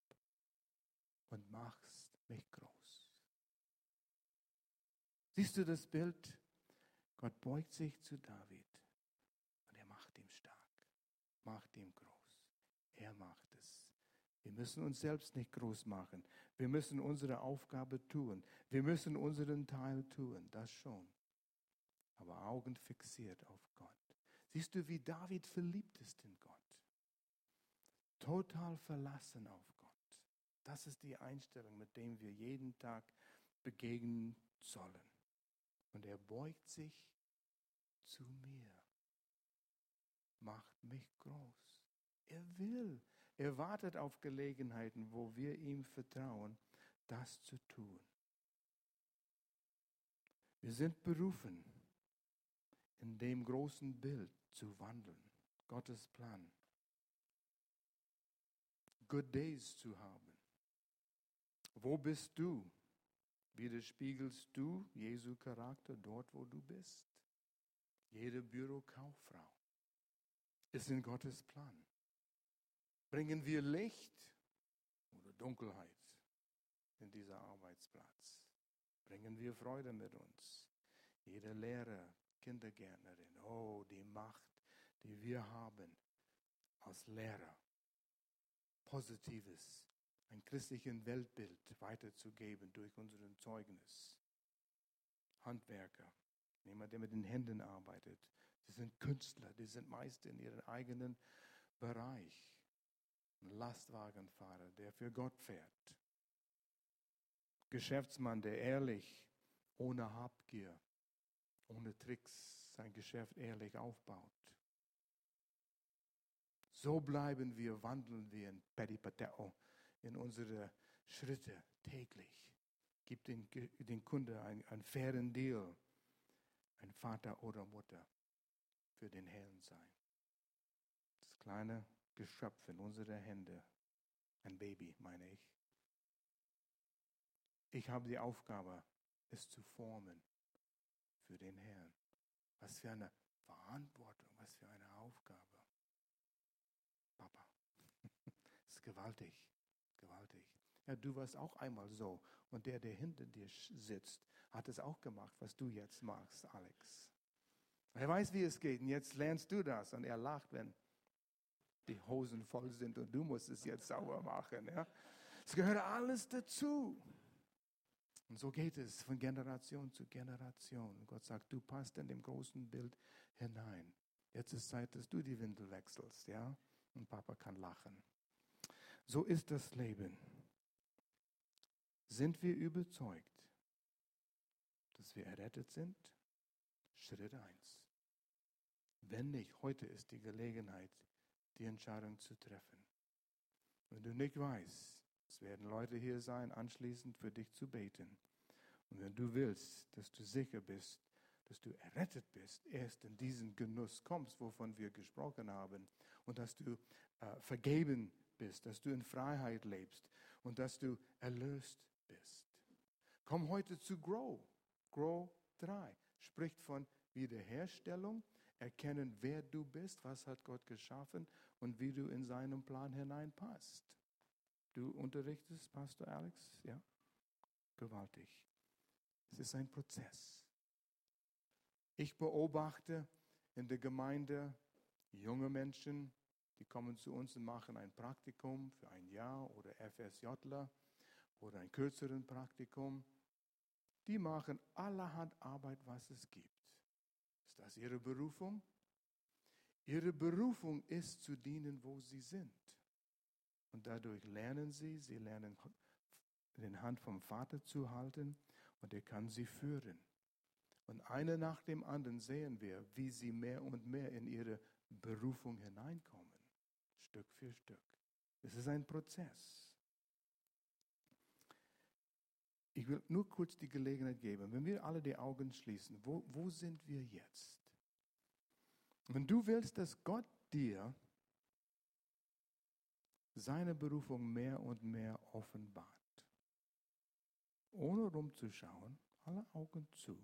und machst mich groß. Siehst du das Bild? Gott beugt sich zu David und er macht ihn stark, macht ihn groß. Er macht es. Wir müssen uns selbst nicht groß machen. Wir müssen unsere Aufgabe tun. Wir müssen unseren Teil tun, das schon. Aber Augen fixiert auf Gott. Siehst du, wie David verliebt ist in Gott? Total verlassen auf Gott. Das ist die Einstellung, mit der wir jeden Tag begegnen sollen. Und er beugt sich zu mir, macht mich groß. Er will, er wartet auf Gelegenheiten, wo wir ihm vertrauen, das zu tun. Wir sind berufen, in dem großen Bild zu wandeln, Gottes Plan. Good Days zu haben. Wo bist du? Widerspiegelst du Jesu Charakter dort, wo du bist? Jede Bürokauffrau ist in Gottes Plan. Bringen wir Licht oder Dunkelheit in dieser Arbeitsplatz? Bringen wir Freude mit uns? Jeder Lehrer, Kindergärtnerin, oh, die Macht, die wir haben als Lehrer, Positives, ein christliches Weltbild weiterzugeben durch unseren Zeugnis. Handwerker, jemand, der mit den Händen arbeitet. Sie sind Künstler, die sind meist in ihrem eigenen Bereich. Ein Lastwagenfahrer, der für Gott fährt. Geschäftsmann, der ehrlich, ohne Habgier, ohne Tricks sein Geschäft ehrlich aufbaut. So bleiben wir, wandeln wir in Peripateo, in unsere Schritte täglich. Gibt den, den Kunde einen, einen fairen Deal, ein Vater oder Mutter für den Herrn sein. Das kleine Geschöpf in unsere Hände, ein Baby, meine ich. Ich habe die Aufgabe, es zu formen für den Herrn. Was für eine Verantwortung, was für eine Aufgabe. Papa, das ist gewaltig, gewaltig. Ja, du warst auch einmal so. Und der, der hinter dir sitzt, hat es auch gemacht, was du jetzt machst, Alex. Er weiß, wie es geht. Und jetzt lernst du das. Und er lacht, wenn die Hosen voll sind und du musst es jetzt sauber machen. Ja? Es gehört alles dazu. Und so geht es von Generation zu Generation. Gott sagt, du passt in dem großen Bild hinein. Jetzt ist Zeit, dass du die Windel wechselst, ja? Und Papa kann lachen. So ist das Leben. Sind wir überzeugt, dass wir errettet sind? Schritt 1. Wenn nicht, heute ist die Gelegenheit, die Entscheidung zu treffen. Wenn du nicht weißt, es werden Leute hier sein, anschließend für dich zu beten. Und wenn du willst, dass du sicher bist, dass du errettet bist, erst in diesen Genuss kommst, wovon wir gesprochen haben, und dass du äh, vergeben bist, dass du in Freiheit lebst und dass du erlöst bist. Komm heute zu Grow. Grow 3 spricht von Wiederherstellung, erkennen, wer du bist, was hat Gott geschaffen und wie du in seinen Plan hineinpasst. Du unterrichtest, Pastor Alex? Ja? Gewaltig. Es ist ein Prozess. Ich beobachte in der Gemeinde junge Menschen, die kommen zu uns und machen ein Praktikum für ein Jahr oder FSJler oder ein kürzeren Praktikum. Die machen allerhand Arbeit, was es gibt. Ist das ihre Berufung? Ihre Berufung ist zu dienen, wo sie sind. Und dadurch lernen sie, sie lernen den Hand vom Vater zu halten und er kann sie führen. Und eine nach dem anderen sehen wir, wie sie mehr und mehr in ihre Berufung hineinkommen, Stück für Stück. Es ist ein Prozess. Ich will nur kurz die Gelegenheit geben, wenn wir alle die Augen schließen, wo, wo sind wir jetzt? Wenn du willst, dass Gott dir seine Berufung mehr und mehr offenbart. Ohne rumzuschauen, alle Augen zu.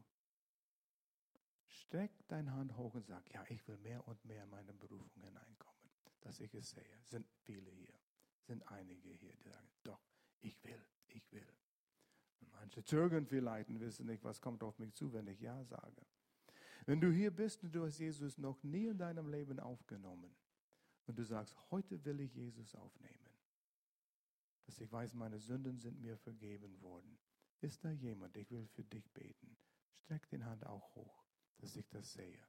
Streck deine Hand hoch und sag, ja, ich will mehr und mehr in meine Berufung hineinkommen, dass ich es sehe. Sind viele hier, sind einige hier, die sagen, doch, ich will, ich will. Und manche zögern vielleicht und wissen nicht, was kommt auf mich zu, wenn ich Ja sage. Wenn du hier bist und du hast Jesus noch nie in deinem Leben aufgenommen und du sagst, heute will ich Jesus aufnehmen, dass ich weiß, meine Sünden sind mir vergeben worden. Ist da jemand, ich will für dich beten? Streck den Hand auch hoch, dass ich das sehe.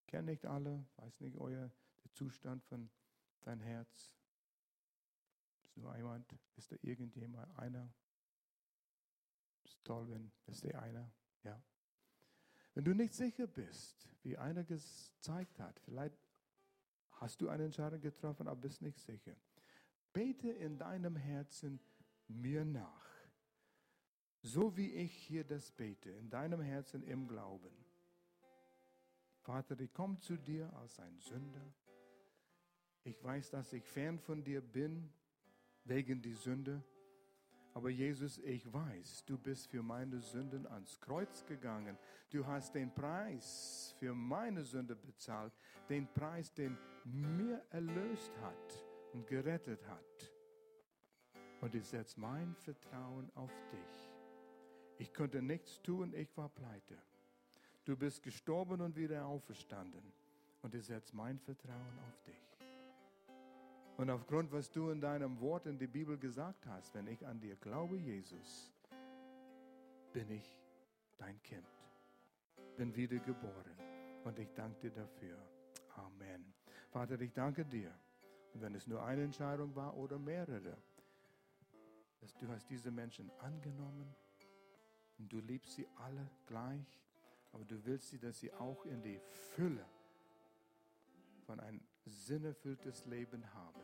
Ich kenne nicht alle, weiß nicht euer Zustand von dein Herz. Ist nur jemand, ist da irgendjemand, einer? Ist toll, wenn, ist der einer? Ja. Wenn du nicht sicher bist, wie einer gezeigt hat, vielleicht hast du eine Entscheidung getroffen, aber bist nicht sicher. Bete in deinem Herzen mir nach. So wie ich hier das bete, in deinem Herzen im Glauben. Vater, ich komme zu dir als ein Sünder. Ich weiß, dass ich fern von dir bin, wegen die Sünde. Aber Jesus, ich weiß, du bist für meine Sünden ans Kreuz gegangen. Du hast den Preis für meine Sünde bezahlt, den Preis, den mir erlöst hat und gerettet hat. Und ich setze mein Vertrauen auf dich. Ich konnte nichts tun, ich war pleite. Du bist gestorben und wieder auferstanden. Und ich setze mein Vertrauen auf dich. Und aufgrund, was du in deinem Wort in die Bibel gesagt hast, wenn ich an dir glaube, Jesus, bin ich dein Kind, bin wiedergeboren. Und ich danke dir dafür. Amen. Vater, ich danke dir. Und wenn es nur eine Entscheidung war oder mehrere, dass du hast diese Menschen angenommen und du liebst sie alle gleich, aber du willst sie, dass sie auch in die Fülle von ein sinnerfülltes Leben haben.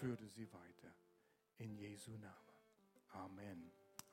Führe sie weiter. In Jesu Namen. Amen.